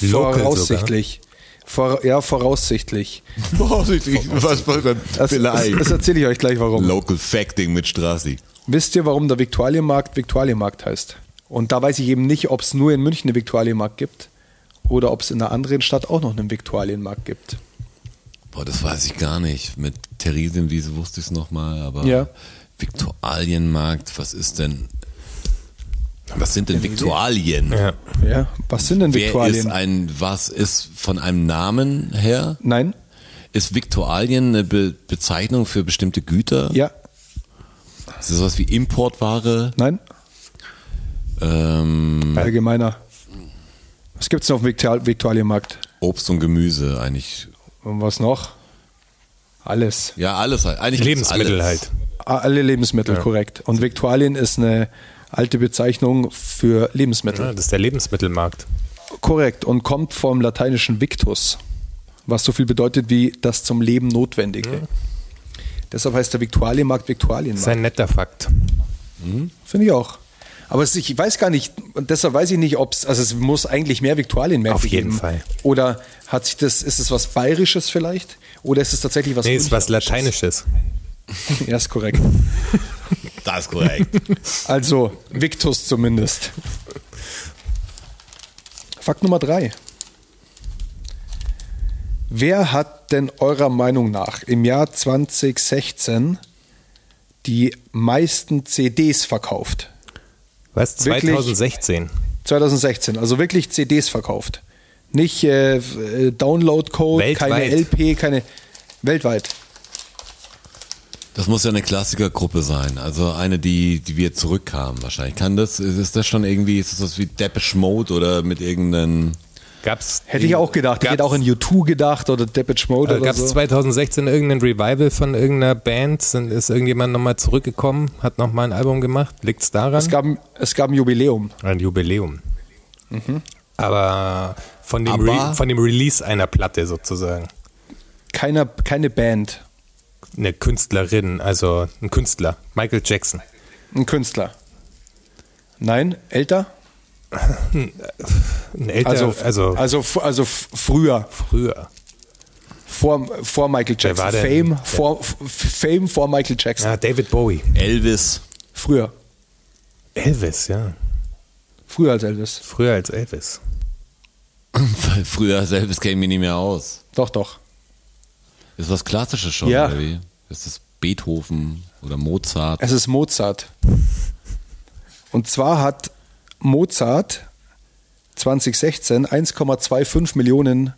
Local voraussichtlich. Vor, ja, voraussichtlich. Vorsichtig, was dann Das, das, das erzähle ich euch gleich warum. Local Facting mit Strassi. Wisst ihr, warum der Viktualienmarkt Viktualienmarkt heißt? Und da weiß ich eben nicht, ob es nur in München einen Viktualienmarkt gibt oder ob es in einer anderen Stadt auch noch einen Viktualienmarkt gibt. Boah, das weiß ich gar nicht. Mit Theresienwiese wusste ich es nochmal, aber Ja. Viktualienmarkt, was ist denn. Was sind denn Viktualien? Ja. Ja, was sind denn Wer ist Viktualien? ein, was ist von einem Namen her? Nein? Ist Viktualien eine Be Bezeichnung für bestimmte Güter? Ja? Ist das sowas wie Importware? Nein? Ähm, Allgemeiner. Was gibt es noch auf dem Viktual Viktualienmarkt? Obst und Gemüse eigentlich. Und was noch? Alles. Ja, alles halt. Eigentlich Lebensmittel alles. halt. Alle Lebensmittel, korrekt. Und Viktualien ist eine alte Bezeichnung für Lebensmittel. Ja, das ist der Lebensmittelmarkt. Korrekt. Und kommt vom lateinischen Victus, was so viel bedeutet wie das zum Leben Notwendige. Deshalb heißt der Viktualienmarkt Das ist Viktualienmarkt. ein netter Fakt. Finde ich auch. Aber es, ich weiß gar nicht, und deshalb weiß ich nicht, ob es, also es muss eigentlich mehr Viktualienmärkte Auf jeden geben. Fall. Oder hat sich das, ist es was Bayerisches vielleicht? Oder ist es tatsächlich was Nee, ist was? Lateinisches. Ja, ist korrekt. Das ist korrekt. Also, Victus zumindest. Fakt Nummer drei. Wer hat denn eurer Meinung nach im Jahr 2016 die meisten CDs verkauft? Was? Wirklich? 2016. 2016, also wirklich CDs verkauft. Nicht äh, äh, Download-Code, keine Weltweit. LP, keine. Weltweit. Das muss ja eine Klassikergruppe sein. Also eine, die, die wir zurückkamen wahrscheinlich. Kann das, ist das schon irgendwie, ist das was wie Depeche Mode oder mit irgendeinem. Gab's Hätte ich auch gedacht. Ich hätte auch an U2 gedacht oder Depeche Mode Also oder gab es so. 2016 irgendein Revival von irgendeiner Band? Sind, ist irgendjemand nochmal zurückgekommen, hat nochmal ein Album gemacht? Liegt es daran? Es gab, es gab ein Jubiläum. ein Jubiläum. Aber von dem, Aber- von dem Release einer Platte sozusagen. Keiner, keine Band. Eine Künstlerin, also ein Künstler. Michael Jackson. Ein Künstler. Nein, älter? Ein älter, Also, also, also, also, also früher, früher. vor, vor Michael Jackson. war denn? Fame, Der- vor, Fame vor Michael Jackson. Ja, David Bowie. Elvis. Früher. Elvis, ja. Früher als Elvis. Früher als Elvis. Früher selbst käme mir nicht mehr aus. Doch, doch. Ist was Klassisches schon, Ja. oder wie? Ist das Beethoven oder Mozart? Es ist Mozart. Und zwar hat Mozart 2016 1,25 Millionen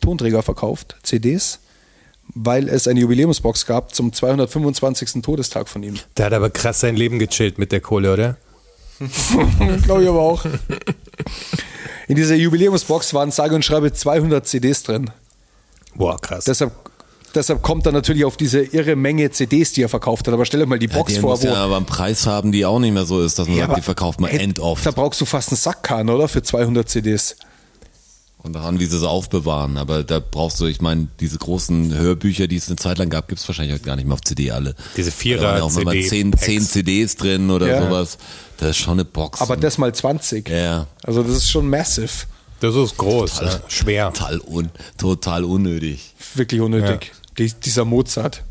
Tonträger verkauft, CDs, weil es eine Jubiläumsbox gab zum 225. Todestag von ihm. Der hat aber krass sein Leben gechillt mit der Kohle, oder? Glaube ich aber auch. In dieser Jubiläumsbox waren sage und schreibe 200 CDs drin. Boah, krass. Deshalb, deshalb kommt er natürlich auf diese irre Menge CDs, die er verkauft hat. Aber stell dir mal die Box die vor, muss ja aber einen Preis haben, die auch nicht mehr so ist, dass man Ja, sagt, die verkauft man Ey, end oft. Da brauchst du fast einen Sackkahn, oder? Für 200 CDs. Und daran, wie sie sie aufbewahren. Aber da brauchst du, ich meine, diese großen Hörbücher, die es eine Zeit lang gab, gibt es wahrscheinlich heute gar nicht mehr auf CD alle. Diese Da waren ja auch immer Vierer-CD zehn, zehn CDs drin oder Ja. sowas. Das ist schon eine Box. Aber das mal 20. ja, Also das ist schon massive. Das ist groß, ja. schwer. total, un, total unnötig. Wirklich unnötig. Die, dieser Mozart.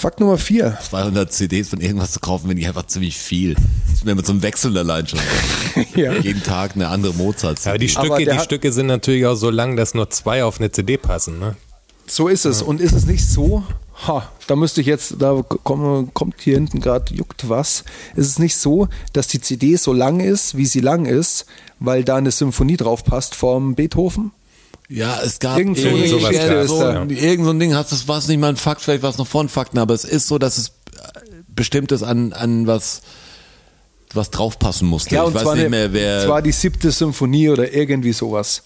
Fakt Nummer 4. 200 CDs von irgendwas zu kaufen, wenn ich einfach ziemlich viel. Das ist mir mit so einem Wechsel allein schon. Ja. Jeden Tag eine andere mozart Aber die Aber Stücke, der die Stücke sind natürlich auch so lang, dass nur zwei auf eine CD passen. Ne? So ist es. Und ist es nicht so, ha, da müsste ich jetzt, da komm, kommt hier hinten gerade, juckt was. Ist es nicht so, dass die CD so lang ist, wie sie lang ist, weil da eine Symphonie drauf passt vom Beethoven? Ja, es gab Irgend so irgend irgend ist so, da. irgend so ein Ding, hast das war es nicht mal ein Fakt, vielleicht war es noch vor ein Fakten, aber es ist so, dass es bestimmt ist an, an was, was draufpassen musste. Ja, ich und weiß zwar, nicht eine, mehr, wer. zwar die siebte Symphonie oder irgendwie sowas.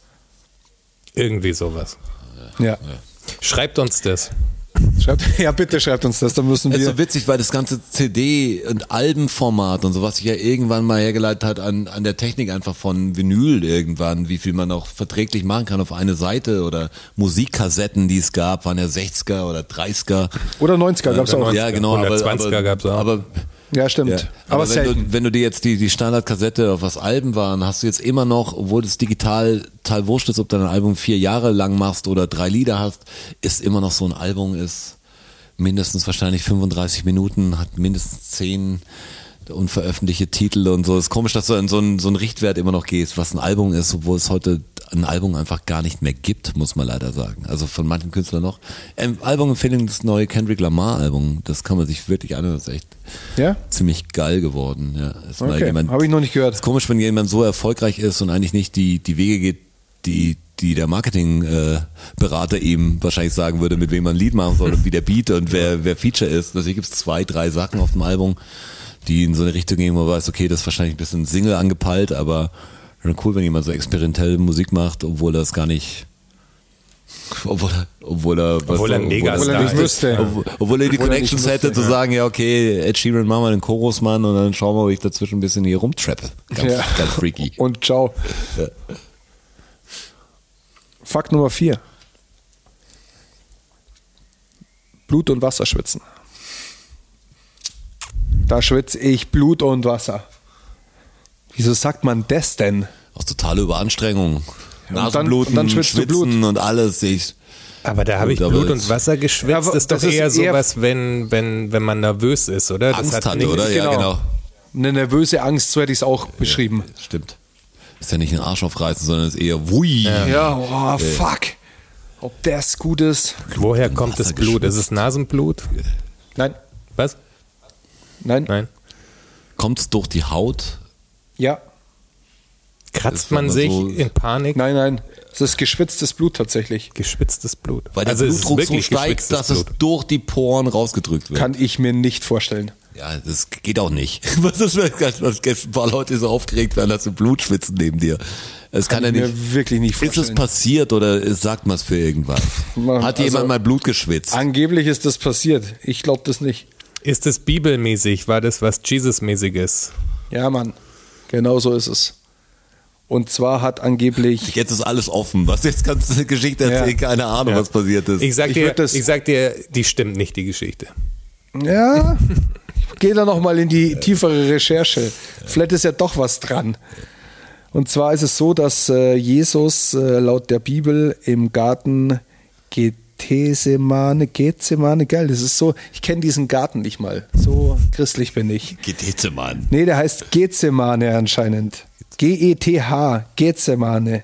Irgendwie sowas. Ja. Schreibt uns das. Schreibt, ja, bitte schreibt uns das, dann müssen Es ist wir. so witzig, weil das ganze CD- und Albenformat und so, was sich ja irgendwann mal hergeleitet hat an, an der Technik einfach von Vinyl irgendwann, wie viel man auch verträglich machen kann auf eine Seite oder Musikkassetten, die es gab, waren ja 60er oder 30er. Oder 90er gab's auch. Ja, genau. Oder aber, 20er aber, gab's auch. Aber Ja, stimmt. Ja, aber aber wenn du, wenn du dir jetzt die, die Standardkassette auf was Alben waren, hast du jetzt immer noch, obwohl das digital total wurscht ist, ob du ein Album vier Jahre lang machst oder drei Lieder hast, ist immer noch so ein Album, ist mindestens wahrscheinlich 35 Minuten, hat mindestens zehn unveröffentlichte Titel und so. ist komisch, dass du in so einen, so einen Richtwert immer noch gehst, was ein Album ist, obwohl es heute ein Album einfach gar nicht mehr gibt, muss man leider sagen. Also von manchen Künstlern noch. Ähm, Albumempfehlung, das neue Kendrick Lamar Album, das kann man sich wirklich anhören, das ist echt Ja? ziemlich geil geworden. Ja, ist Okay, habe ich noch nicht gehört. ist komisch, wenn jemand so erfolgreich ist und eigentlich nicht die, die Wege geht, die, die der Marketingberater äh, ihm wahrscheinlich sagen würde, mit wem man ein Lied machen soll und wie der Beat und wer, wer Feature ist. Deswegen gibt es zwei, drei Sachen auf dem Album, die in so eine Richtung gehen, wo man weiß, okay, das ist wahrscheinlich ein bisschen Single angepeilt, aber schon cool, wenn jemand so experimentell Musik macht, obwohl er es gar nicht obwohl er, obwohl er, Obwohl er Megastar Obwohl er nicht müsste. obwohl, obwohl er die Obwohl er Connections hätte, müsste, zu ja. sagen, ja, okay, Ed Sheeran, machen wir den Chorusmann und dann schauen wir, ob ich dazwischen ein bisschen hier rumtrappe. Ganz, Ja. ganz freaky. Und ciao. Ja. Fakt Nummer vier. Blut und Wasser schwitzen. Da schwitze ich Blut und Wasser. Wieso sagt man das denn? Aus totale Überanstrengung. und dann- Nasenbluten, und dann schwitzt du Schwitzen Blut. und alles. Ich, Aber da habe ich Blut und Wasser geschwitzt. Ja, aber das ist doch das ist eher eher- sowas, wenn, wenn, wenn man nervös ist, oder? Das Angst hatte, nicht- oder? Ja, genau. Eine nervöse Angst, so hätte ich es auch beschrieben. Stimmt. Ist ja nicht ein Arsch aufreißen, sondern ist eher wui. Ja, oh, fuck. Ob das gut ist? Woher kommt das Wasser Blut? Ist es Nasenblut? Nein, Was? nein, Nein. Kommt es durch die Haut? Ja, Kratzt man sich so- in Panik? nein, nein. Es ist geschwitztes Blut tatsächlich. Geschwitztes Blut. Weil der also es Blutdruck so wirklich steigt, dass es Blut. durch die Poren rausgedrückt wird. Kann ich mir nicht vorstellen. Ja, das geht auch nicht. Was ist, gestern ein paar Leute so aufgeregt werden, dass sie Blut schwitzen neben dir? Es kann, ich ja mir nicht. wirklich nicht Ist es vorstellen. passiert oder sagt man es für irgendwas? Man- Hat also- jemand mal Blut geschwitzt? Angeblich ist das passiert. Ich glaube das nicht. Ist es bibelmäßig? War das was Jesus-mäßig ist? Ja, Mann. Genau so ist es. Und zwar hat angeblich. Jetzt ist alles offen. Was jetzt kannst du eine Geschichte erzählen? Ja. Keine Ahnung, Ja. was passiert ist. Ich sag, Ich dir, ich sag dir, die stimmt nicht, die Geschichte. Ja, ich gehe da nochmal in die tiefere Recherche. Vielleicht ist ja doch was dran. Und zwar ist es so, dass äh, Jesus äh, laut der Bibel im Garten Gethsemane, Gethsemane, geil, das ist so, ich kenne diesen Garten nicht mal. So christlich bin ich. Gedete, Mann. Nee, der heißt Gethsemane anscheinend. G-E-T-H, Gethsemane.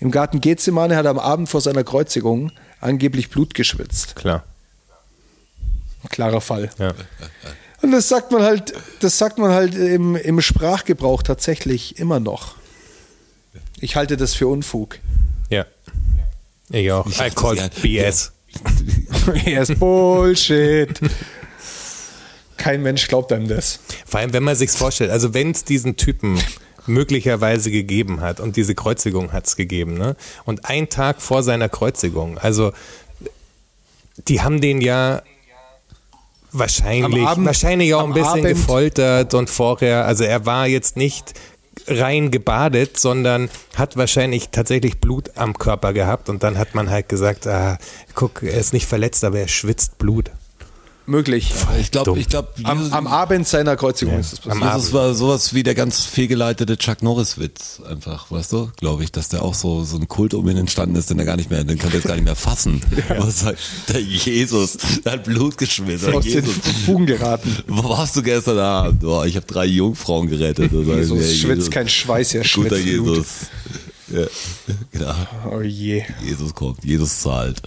Im Garten Gethsemane hat er am Abend vor seiner Kreuzigung angeblich Blut geschwitzt. Klar. Klarer Fall. Ja. Und das sagt man halt, das sagt man halt im, im Sprachgebrauch tatsächlich immer noch. Ich halte das für Unfug. ja. Ich auch. I dachte, call ja. BS. Er ist Bullshit. Kein Mensch glaubt einem das. Vor allem, wenn man sich's vorstellt, also wenn es diesen Typen möglicherweise gegeben hat und diese Kreuzigung hat es gegeben, ne? Und ein Tag vor seiner Kreuzigung, also die haben den ja wahrscheinlich, Abend- wahrscheinlich auch ein bisschen Abend- gefoltert und vorher, also er war jetzt nicht rein gebadet, sondern hat wahrscheinlich tatsächlich Blut am Körper gehabt und dann hat man halt gesagt, ah, guck, er ist nicht verletzt, aber er schwitzt Blut. Möglich. Ich glaube, ich glaube, Am, am Abend seiner Kreuzigung ist das am passiert. Jesus war sowas wie der ganz fehlgeleitete Chuck Norris-Witz, einfach, weißt du? Glaube ich, dass der auch so, so ein Kult um ihn entstanden ist, den er gar nicht mehr, den kann er jetzt gar nicht mehr fassen. Was sagt der Jesus, der hat Blut geschwitzt. Der Aus den Jesus. Fugen geraten. Wo warst du gestern Abend? Boah, ich habe drei Jungfrauen gerettet. Da sag ich Jesus mir, schwitzt kein Schweiß, er Guter schwitzt Blut. Jesus. Ja, genau. Oh je. Jesus kommt, Jesus zahlt.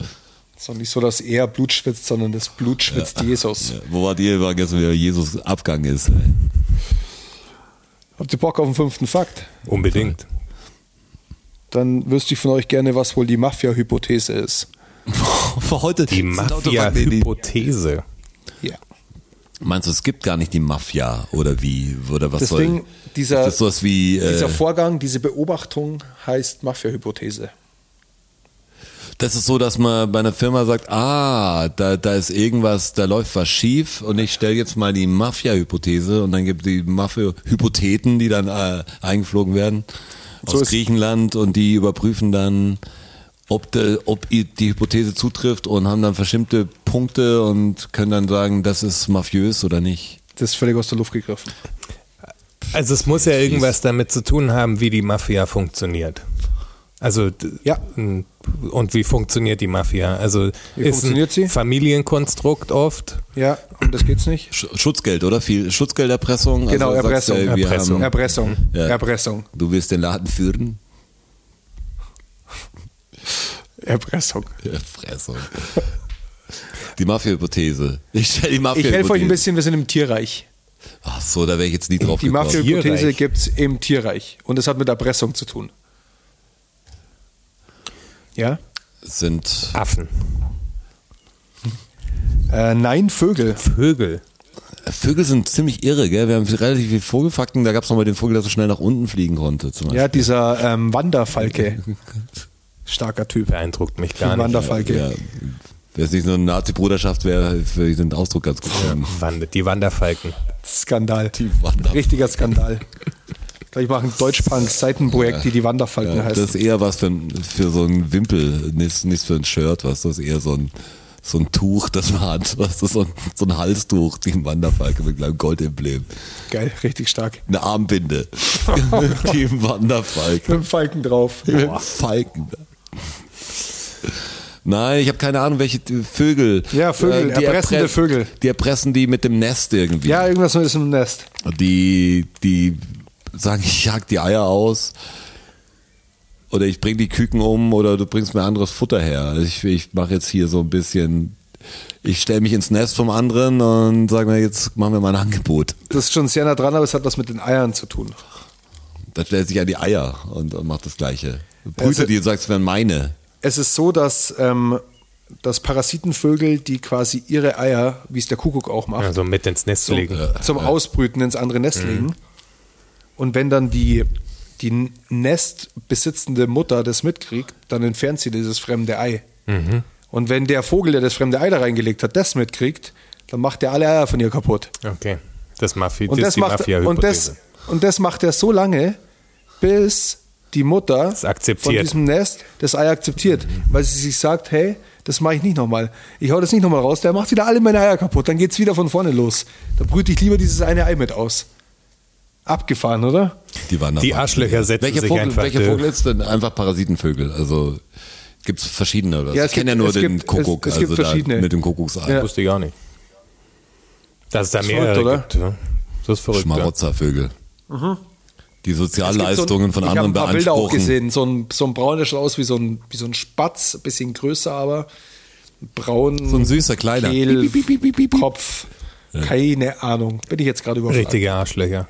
Ist doch nicht so, dass er Blut schwitzt, sondern das Blut schwitzt Jesus. Ja, wo wart ihr war gestern, wie Jesus Abgang ist? Ey. Habt ihr Bock auf den fünften Fakt? Unbedingt. Dann wüsste ich von euch gerne, was wohl die Mafia-Hypothese ist. Für heute Die Mafia-Hypothese. Ja. Meinst du, es gibt gar nicht die Mafia oder wie? Oder was Deswegen, soll dieser, ist das sowas wie dieser äh, Vorgang, diese Beobachtung heißt Mafia-Hypothese. Das ist so, dass man bei einer Firma sagt, ah, da, da ist irgendwas, da läuft was schief und ich stelle jetzt mal die Mafia-Hypothese und dann gibt die Mafia-Hypotheten, die dann äh, eingeflogen werden So aus Griechenland und die überprüfen dann, ob, de, ob die Hypothese zutrifft und haben dann bestimmte Punkte und können dann sagen, das ist mafiös oder nicht. Das ist völlig aus der Luft gegriffen. Also es muss ja irgendwas damit zu tun haben, wie die Mafia funktioniert. Also Ja. und wie funktioniert die Mafia? Also Wie ist funktioniert ein sie? Familienkonstrukt oft. Ja, und das geht's nicht. Sch Schutzgeld, oder? Viel Schutzgelderpressung. Genau, Also sagst du, Erpressung. wir Erpressung. Haben, Erpressung. Ja. Erpressung. du willst den Laden führen? Erpressung. Erpressung. Die Mafia-Hypothese. Ich stelle die Ich Mafia-Hypothese. helfe euch ein bisschen, wir sind im Tierreich. Ach so, da wäre ich jetzt nie drauf Die gekommen. Mafia-Hypothese Tierreich. gibt's im Tierreich. Und das hat mit Erpressung zu tun. Ja? Sind Affen. Äh, nein, Vögel. Vögel. Vögel sind ziemlich irre, gell? Wir haben relativ viele Vogelfakten. Da gab es noch mal den Vogel, der so schnell nach unten fliegen konnte. Zum Beispiel. Ja, dieser ähm, Wanderfalke. Starker Typ. Beeindruckt mich gar nicht. Wanderfalke. Ja, Wäre es nicht so eine Nazi-Bruderschaft, wäre für den Ausdruck ganz gut. Die Wanderfalken. Skandal. Wanderfalken. Richtiger Skandal. Gleich machen Deutschpunks Seitenprojekt, die die Wanderfalken Ja, das heißen. ist eher was für, ein- für so ein Wimpel, nicht, nicht für ein Shirt, was das ist eher so ein, so ein Tuch, das man hat, was das so ein, so ein Halstuch, die im Wanderfalke mit einem Goldemblem. Geil, richtig stark. Eine Armbinde, die im Wanderfalke. Mit dem Falken drauf. Falken. Nein, ich habe keine Ahnung, welche Vögel. Ja, Vögel, die erpressende Vögel. Die erpressen die mit dem Nest irgendwie. Ja, irgendwas ist im Nest. Die, die sagen, ich jag die Eier aus. Oder ich bring die Küken um oder du bringst mir anderes Futter her. Also ich, ich mache jetzt hier so ein bisschen, ich stelle mich ins Nest vom anderen und sage mir, jetzt machen wir mal ein Angebot. Das ist schon sehr nah dran, aber es hat was mit den Eiern zu tun. Dann stellt sich an die Eier und, und macht das Gleiche. Brüte Also- die und sagst, wären meine. Es ist so, dass, ähm, dass Parasitenvögel, die quasi ihre Eier, wie es der Kuckuck auch macht, Also mit ins Nest zum, legen. zum Ausbrüten ins andere Nest legen. Und wenn dann die, die nestbesitzende Mutter das mitkriegt, dann entfernt sie dieses fremde Ei. Und wenn der Vogel, der das fremde Ei da reingelegt hat, das mitkriegt, dann macht er alle Eier von ihr kaputt. Okay. Das, Mafi Und das das, die macht, und, Mafia-Hypothese. das, und das macht er so lange, bis die Mutter von diesem Nest das Ei akzeptiert, weil sie sich sagt, hey, das mache ich nicht nochmal. Ich hau das nicht nochmal raus, der macht wieder alle meine Eier kaputt, dann geht's wieder von vorne los. Da brüte ich lieber dieses eine Ei mit aus. Abgefahren, oder? Die, Wanderfalken. Die Arschlöcher setzen welcher sich Vogel, einfach Welcher. Vogel ist denn? Einfach Parasitenvögel. Also gibt es verschiedene. Oder? Ja, ich kenne ja gibt- nur den gibt- Kuckuck, es- es gibt also verschiedene. da mit dem Kuckucksei. Ja. Wusste ich auch nicht. Dass es da ist mehrere verrückt, oder? gibt. Ja. Das ist verrückt. Ja. Schmarotzervögel. Die Es gibt Sozialleistungen so von ein, anderen Ich habe ein paar Bilder auch beanspruchen. gesehen. So ein, so ein Braun, der schaut aus wie so ein, wie so ein Spatz, ein bisschen größer, aber braun. So ein süßer kleiner. Kehl. Kopf. Keine Ahnung. Bin ich jetzt gerade überfragt. Richtige Arschlöcher.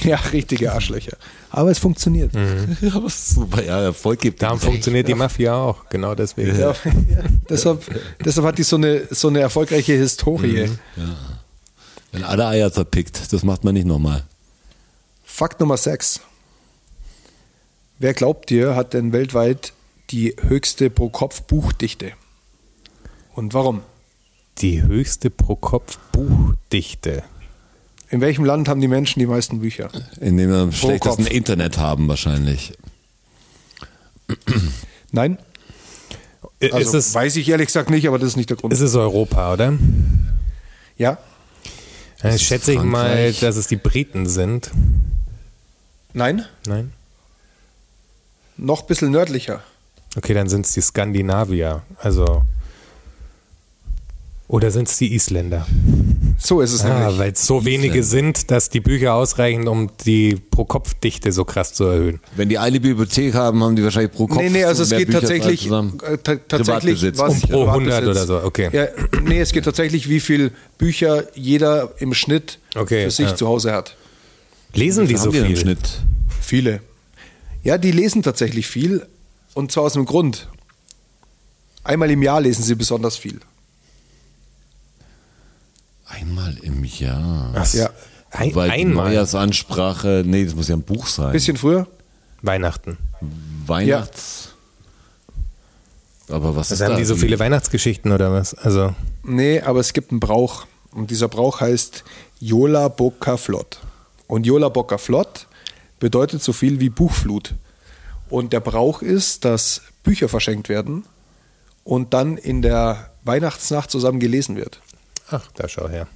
Ja, richtige Arschlöcher. Aber es funktioniert. Ja, aber super, ja, Erfolg gibt. Darum funktioniert die Mafia auch. Genau deswegen. Ja, ja. deshalb, deshalb hat die so eine, so eine erfolgreiche Historie. Wenn alle Eier zerpickt, das macht man nicht nochmal. Fakt Nummer 6. Wer glaubt dir, hat denn weltweit die höchste Pro-Kopf-Buchdichte? Und warum? Die höchste Pro-Kopf-Buchdichte. In welchem Land haben die Menschen die meisten Bücher? Indem wir am schlechtesten Kopf. Internet haben wahrscheinlich. Nein? Äh, Also, ist, es, weiß ich ehrlich gesagt nicht, aber das ist nicht der Grund. ist es Europa, oder? ja? Dann ist schätze ich mal, dass es die Briten sind. Nein? Nein? Noch ein bisschen nördlicher. Okay, dann sind es die Skandinavier. Also. Oder sind es die Isländer? So ist es Ah, nämlich. weil es so wenige sind, dass die Bücher ausreichen, um die Pro-Kopf-Dichte so krass zu erhöhen. Wenn die eine Bibliothek haben, haben die wahrscheinlich pro Kopf Nee, nee, also es mehr geht Bücher tatsächlich, zusammen. äh, ta tatsächlich Privatbesitz. was Um pro 100 Privatbesitz. oder so, okay. Ja, nee, es geht tatsächlich, wie viel Bücher jeder im Schnitt Okay, für sich ja. zu Hause hat. Lesen die so die im viel? Schnitt? Viele. Ja, die lesen tatsächlich viel und zwar aus einem Grund. Einmal im Jahr lesen sie besonders viel. Einmal im Jahr. Ach, Ja. Ein, Weil die einmal. Neujahrsansprache, nee, das muss ja ein Buch sein. Bisschen früher. Weihnachten. Weihnachts. Aber was ist Also haben da? die so viele Weihnachtsgeschichten oder was? Also, Nee, aber es gibt einen Brauch. Und dieser Brauch heißt Jola Bocca Flott. Und Jola Bocca Flott bedeutet so viel wie Buchflut. Und der Brauch ist, dass Bücher verschenkt werden und dann in der Weihnachtsnacht zusammen gelesen wird. Ach, da schau her.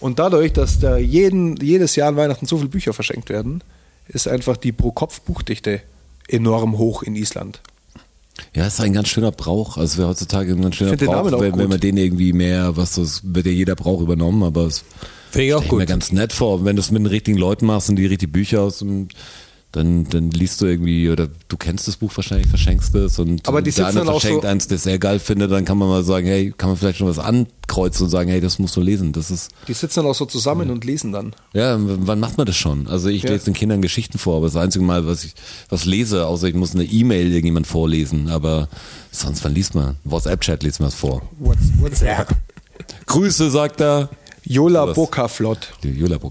Und dadurch, dass da jeden, jedes Jahr an Weihnachten so viele Bücher verschenkt werden, ist einfach die Pro-Kopf-Buchdichte enorm hoch in Island. Ja, ist ein ganz schöner Brauch. Also wäre heutzutage ein ganz schöner Brauch, wenn, wenn gut. man den irgendwie mehr, was das wird ja jeder Brauch übernommen, aber es Finde ich auch stell mir gut. ganz nett vor. Wenn du es mit den richtigen Leuten machst und die richtig Bücher aus dem dann, dann liest du irgendwie, oder du kennst das Buch wahrscheinlich, verschenkst es und Aber die der sitzen andere dann auch verschenkt so- eins, das er geil findet, dann kann man mal sagen, hey, kann man vielleicht schon was ankreuzen und sagen, hey, das musst du lesen. Das ist, Die sitzen dann auch so zusammen und lesen dann. ja, wann macht man das schon? Also ich Ja. lese den Kindern Geschichten vor, aber das einzige Mal, was ich was lese, außer ich muss eine E-Mail irgendjemand vorlesen, aber sonst, wann liest man? WhatsApp-Chat liest man es vor. Ja. Grüße, sagt er. Jola Sowas. Bocca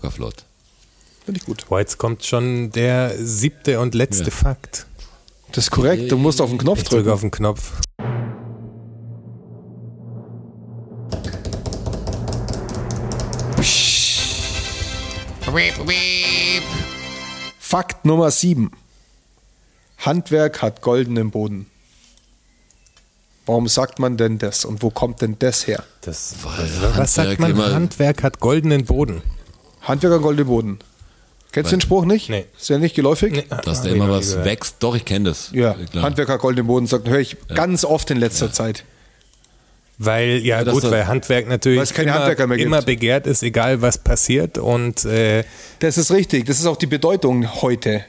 Flott. Finde ich gut. Boah, jetzt kommt schon der siebte und letzte Ja. Fakt. Das ist korrekt. Du musst auf den Knopf Ich drücke drücken. auf den Knopf. Fakt Nummer 7. Handwerk hat goldenen Boden. Warum sagt man denn das und wo kommt denn das her? Das, Handwerk was sagt man? immer- Handwerk hat goldenen Boden. Handwerk hat goldenen Boden. Kennst du den Spruch nicht? Nee. Ist ja nicht geläufig? Nee, Dass hab da immer was wächst. Doch, ich kenne das. Ja, Klar. Handwerk hat goldenen Boden, sagt, höre ich ganz oft in letzter Zeit. Weil, ja, Ja, gut, weil Handwerk natürlich immer, Handwerker immer begehrt ist, egal was passiert. Und äh, Das ist richtig. Das ist auch die Bedeutung heute.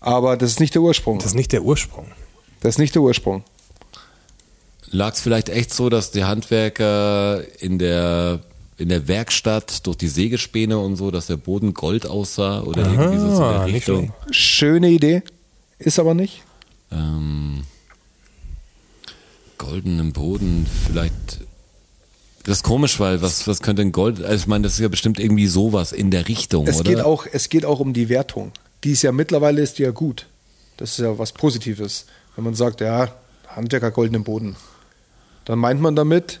Aber das ist nicht der Ursprung. das ist nicht der Ursprung. Das ist nicht der Ursprung. Lag es vielleicht echt so, dass die Handwerker in der in der Werkstatt durch die Sägespäne und so, dass der Boden Gold aussah oder irgendwie so in der nicht Richtung. Schöne Idee. Ist aber nicht. Ähm, goldenen Boden, vielleicht. Das ist komisch, weil was, was könnte ein Gold. Also ich meine, das ist ja bestimmt irgendwie sowas in der Richtung, Es oder? geht, auch, es geht auch um die Wertung. Die ist ja mittlerweile ist die ja gut. Das ist ja was Positives. Wenn man sagt, ja, Handwerker goldenen Boden. Dann meint man damit,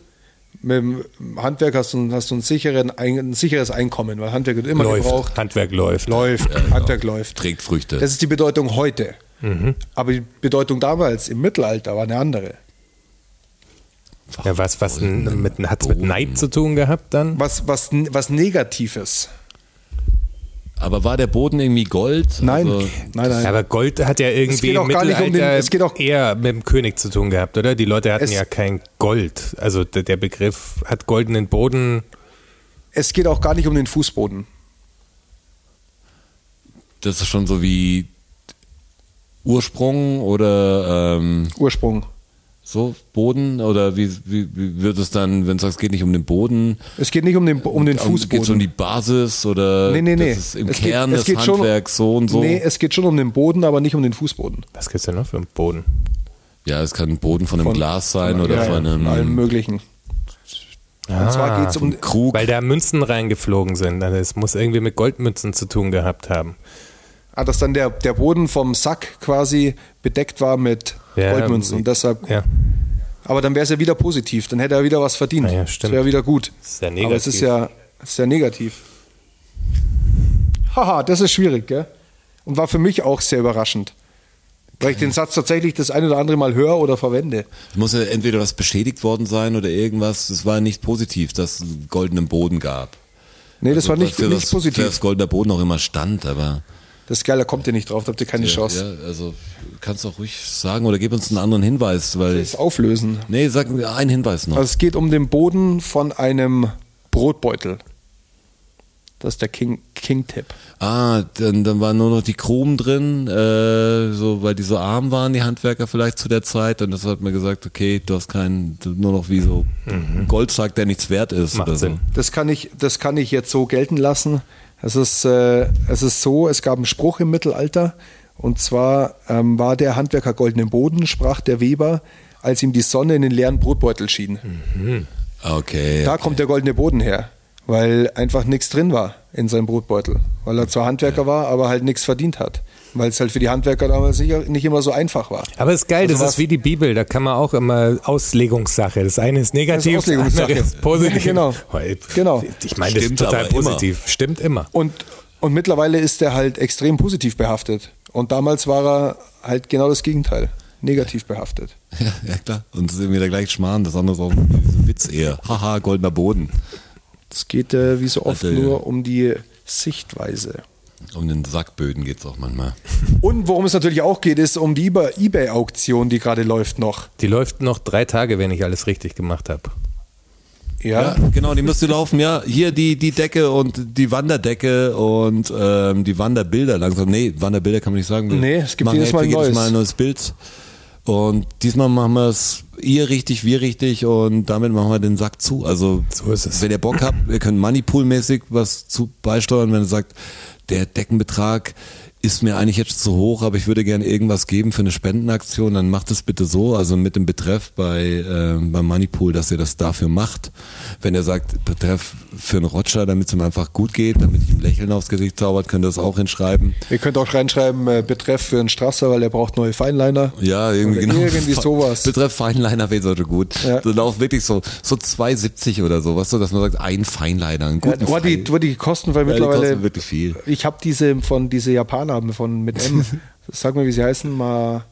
mit dem Handwerk hast du, hast du ein, sicheren, ein, ein sicheres Einkommen, weil Handwerk wird immer läuft. gebraucht. Handwerk läuft. Läuft, Handwerk läuft. Trägt Früchte. Das ist die Bedeutung heute. Mhm. Aber die Bedeutung damals, im Mittelalter, war eine andere. Ja, was, was mit, hat's mit. Neid zu tun gehabt dann? Was, was, was Negatives. Aber war der Boden irgendwie Gold? Nein, Also, nein, nein. Aber Gold hat ja irgendwie geht auch im gar nicht um den- Mittelalter es geht auch- eher mit dem König zu tun gehabt, oder? Die Leute hatten Es- ja kein Gold. Also der, der Begriff hat goldenen Boden. Es geht auch gar nicht um den Fußboden. das ist schon so wie Ursprung oder ähm, Ursprung. So Boden? Oder wie, wie, wie wird es dann, wenn du sagst, es geht nicht um den Boden? Es geht nicht um den, um den Geht Fußboden. es um die Basis oder Nee, nee, nee. das ist im Es geht- Kern es des geht schon- Handwerks so und so? Nee, es geht schon um den Boden, aber nicht um den Fußboden. Was gibt's denn noch für einen Boden? ja, es kann ein Boden von einem Von- Glas sein oder ja, von einem allem möglichen. Und zwar geht es um. Krug. Weil da Münzen reingeflogen sind. Also es muss irgendwie mit Goldmünzen zu tun gehabt haben. Ah, dass dann der, der Boden vom Sack quasi bedeckt war mit Ja, Goldmünzen. Und deshalb, Ja. aber dann wäre es ja wieder positiv. Dann hätte er wieder was verdient. Ja, stimmt. Das wäre wieder gut. Das ist ja Aber es ist negativ. ja, es ist ja negativ. Haha, das ist schwierig, gell? Und war für mich auch sehr überraschend. Weil ich den Satz tatsächlich das ein oder andere Mal höre oder verwende. muss ja entweder was beschädigt worden sein oder irgendwas. Es war nicht positiv, dass es einen goldenen Boden gab. Nee, das Also, war nicht, für nicht was, positiv. Für das goldener Boden auch immer stand, aber Das ist geil, da kommt ihr nicht drauf, da habt ihr keine ja, Chance. ja, also kannst auch ruhig sagen oder gib uns einen anderen Hinweis, weil Das auflösen. nee, sag einen Hinweis noch. Also es geht um den Boden von einem Brotbeutel. Das ist der King, King-Tipp. Ah, dann, dann waren nur noch die Krumen drin, äh, so, weil die so arm waren, die Handwerker vielleicht zu der Zeit. Und das hat mir gesagt, okay, du hast keinen, du- nur noch wie so Goldsack, der nichts wert ist. Macht oder so. Sinn. Das kann ich, das kann ich jetzt so gelten lassen. Es ist, äh, es ist so, es gab einen Spruch im Mittelalter. Und zwar ähm, war der Handwerker goldenen Boden, sprach der Weber, als ihm die Sonne in den leeren Brotbeutel schien. Okay. Da kommt der goldene Boden her, weil einfach nichts drin war in seinem Brotbeutel. Weil er zwar Handwerker war, aber halt nichts verdient hat. Weil es halt für die Handwerker damals nicht, nicht immer so einfach war. Aber es ist geil, Also das ist wie die Bibel, da kann man auch immer Auslegungssache. Das eine ist negativ, das, Auslegungssache. andere ist positiv. Ja, genau. Genau. Ich meine, das ist Stimmt total aber immer. positiv. Stimmt immer. Und, und mittlerweile ist er halt extrem positiv behaftet. Und damals war er halt genau das Gegenteil, negativ behaftet. Ja, ja klar. Und es ist irgendwie der gleiche Schmarrn, das andere ist auch ein Witz eher. Haha, goldener Boden. Es geht äh, wie so oft Alter, ja. nur um die Sichtweise. Um den Sackböden geht es auch manchmal. Und worum es natürlich auch geht, ist um die Ebay-Auktion, die gerade läuft noch. Die läuft noch drei Tage, wenn ich alles richtig gemacht habe. Ja, Ja, genau, die müsste laufen, ja. Hier die, die Decke und die Wanderdecke und ähm, die Wanderbilder langsam. Nee, Wanderbilder kann man nicht sagen. Wir Nee, es gibt jedes Mal ein jedes neues. Mal ein neues Bild. Und diesmal machen wir es ihr richtig, wir richtig und damit machen wir den Sack zu. Also So ist es. wenn ihr Bock habt, wir können Moneypool-mäßig was zu beisteuern, wenn ihr sagt, der Deckenbetrag ist mir eigentlich jetzt zu hoch, aber ich würde gerne irgendwas geben für eine Spendenaktion, dann macht es bitte so, also mit dem Betreff bei äh, beim Moneypool, dass ihr das dafür macht. Wenn ihr sagt, Betreff für einen Roger, damit es ihm einfach gut geht, damit ich ihm Lächeln aufs Gesicht zaubert, könnt ihr das auch hinschreiben. ihr könnt auch reinschreiben, äh, Betreff für einen Strasser, weil er braucht neue Feinliner. Ja, irgendwie Oder genau. irgendwie sowas. Betreff Feinliner wäre sollte gut. Ja. Dann auch wirklich so so 2,70 oder so, weißt du, dass man sagt, ein Feinliner, einen Ja, guten wo, die, die kosten, weil Ja, die mittlerweile. kosten wirklich viel. Ich habe diese von diese Japaner von mit M. Sag mal, wie sie heißen. Mal.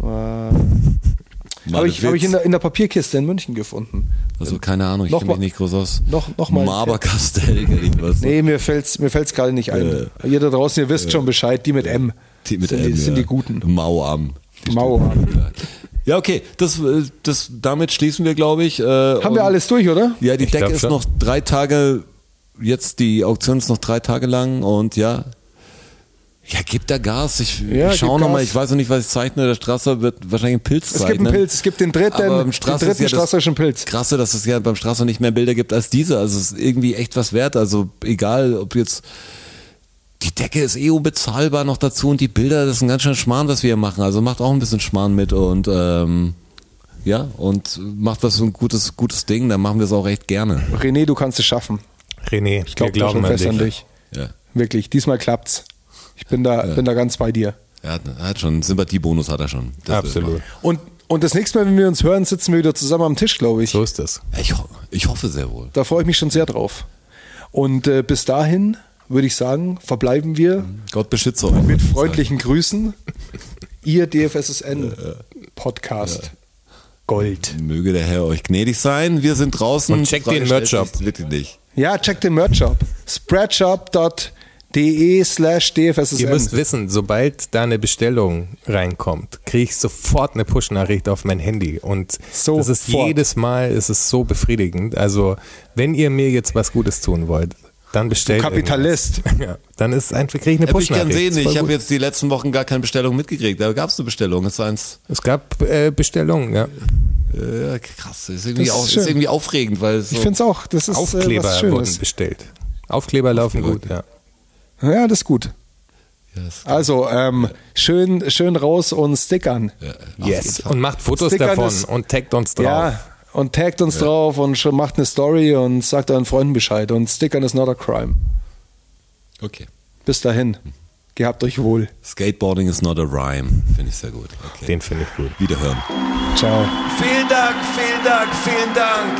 mal habe ich, hab ich in, der, in der Papierkiste in München gefunden. Also keine Ahnung, ich Noch kenne mich nicht groß aus. noch- noch mal- Maberkastell, irgendwas. Nee, mir fällt's mir fällt's gerade nicht ein. Ihr da draußen, ihr wisst schon Bescheid, die mit M. Die mit sind, M, die, sind ja. die guten. Mauam. Mauer. Ja, okay, das, äh, das, damit schließen wir, glaube ich. Äh, Haben wir alles durch, oder? Ja, die Ich Decke ist schon. noch drei Tage, jetzt die Auktion ist noch drei Tage lang und ja. Ja, gib da Gas. Ich, Ja, ich schau nochmal, ich weiß noch nicht, was ich zeichne. Der Strasser wird wahrscheinlich einen Pilz Es zeichnen. gibt einen Pilz, es gibt den dritten, Aber beim den Strasser dritten ist ja das strasserischen Pilz. Krasse, dass es ja beim Strasser nicht mehr Bilder gibt als diese. Also es ist irgendwie echt was wert. Also egal, ob jetzt die Decke ist eh unbezahlbar noch dazu und die Bilder, das ist ein ganz schön Schmarrn, was wir hier machen. Also macht auch ein bisschen Schmarrn mit und ähm, ja, und macht was so ein gutes, gutes Ding, dann machen wir es auch echt gerne. René, du kannst es schaffen. René, Ich glaube wir glauben an fest dich. an dich. Ja. Wirklich, diesmal klappt's. Ich bin da, bin da ganz bei dir. Er hat, er hat schon, einen Sympathiebonus hat er schon. Das Absolut. Und, und das nächste Mal, wenn wir uns hören, sitzen wir wieder zusammen am Tisch, glaube ich. So ist es. Ich, ho ich hoffe sehr wohl. Da freue ich mich schon sehr drauf. Und äh, bis dahin würde ich sagen, verbleiben wir Gott beschütze euch. mit freundlichen Grüßen. Ihr DFSSN Podcast Gold. Möge der Herr euch gnädig sein. Wir sind draußen. Und checkt den sich Wirklich nicht. Ja, checkt den Merch-Shop. Spreadshop.de slash Ihr müsst wissen, sobald da eine Bestellung reinkommt, kriege ich sofort eine Push-Nachricht auf mein Handy. Und das ist jedes Mal, ist es so befriedigend. Also, wenn ihr mir jetzt was Gutes tun wollt, dann bestellt Kapitalist. irgendwas. Ja, dann ist einfach, kriege ich eine Hätte ich Push-Nachricht. sehen. Ich habe jetzt die letzten Wochen gar keine Bestellung mitgekriegt. Da gab es eine Bestellung. Ist eins. Es gab äh, Bestellungen, ja. Äh, krass. Ist irgendwie, Das ist auch, ist irgendwie aufregend, weil so Ich finde es auch, das ist äh, Aufkleber was wurden bestellt. Aufkleber laufen Aufkleber, gut, ja. Ja, das ist gut. Ja, ist- Also, ähm, schön, schön raus und stickern. ja, Yes. Und macht Fotos Stickern davon ist- und taggt uns drauf. Ja, und taggt uns drauf und schon macht eine Story und sagt euren Freunden Bescheid. Und stickern is not a crime. Okay. Bis dahin. Gehabt euch wohl. Skateboarding is not a rhyme. Finde ich sehr gut. Okay. Den finde ich gut. Wiederhören. Ciao. Vielen Dank, vielen Dank, vielen Dank.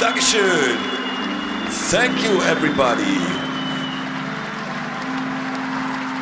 Dankeschön. Thank you, everybody.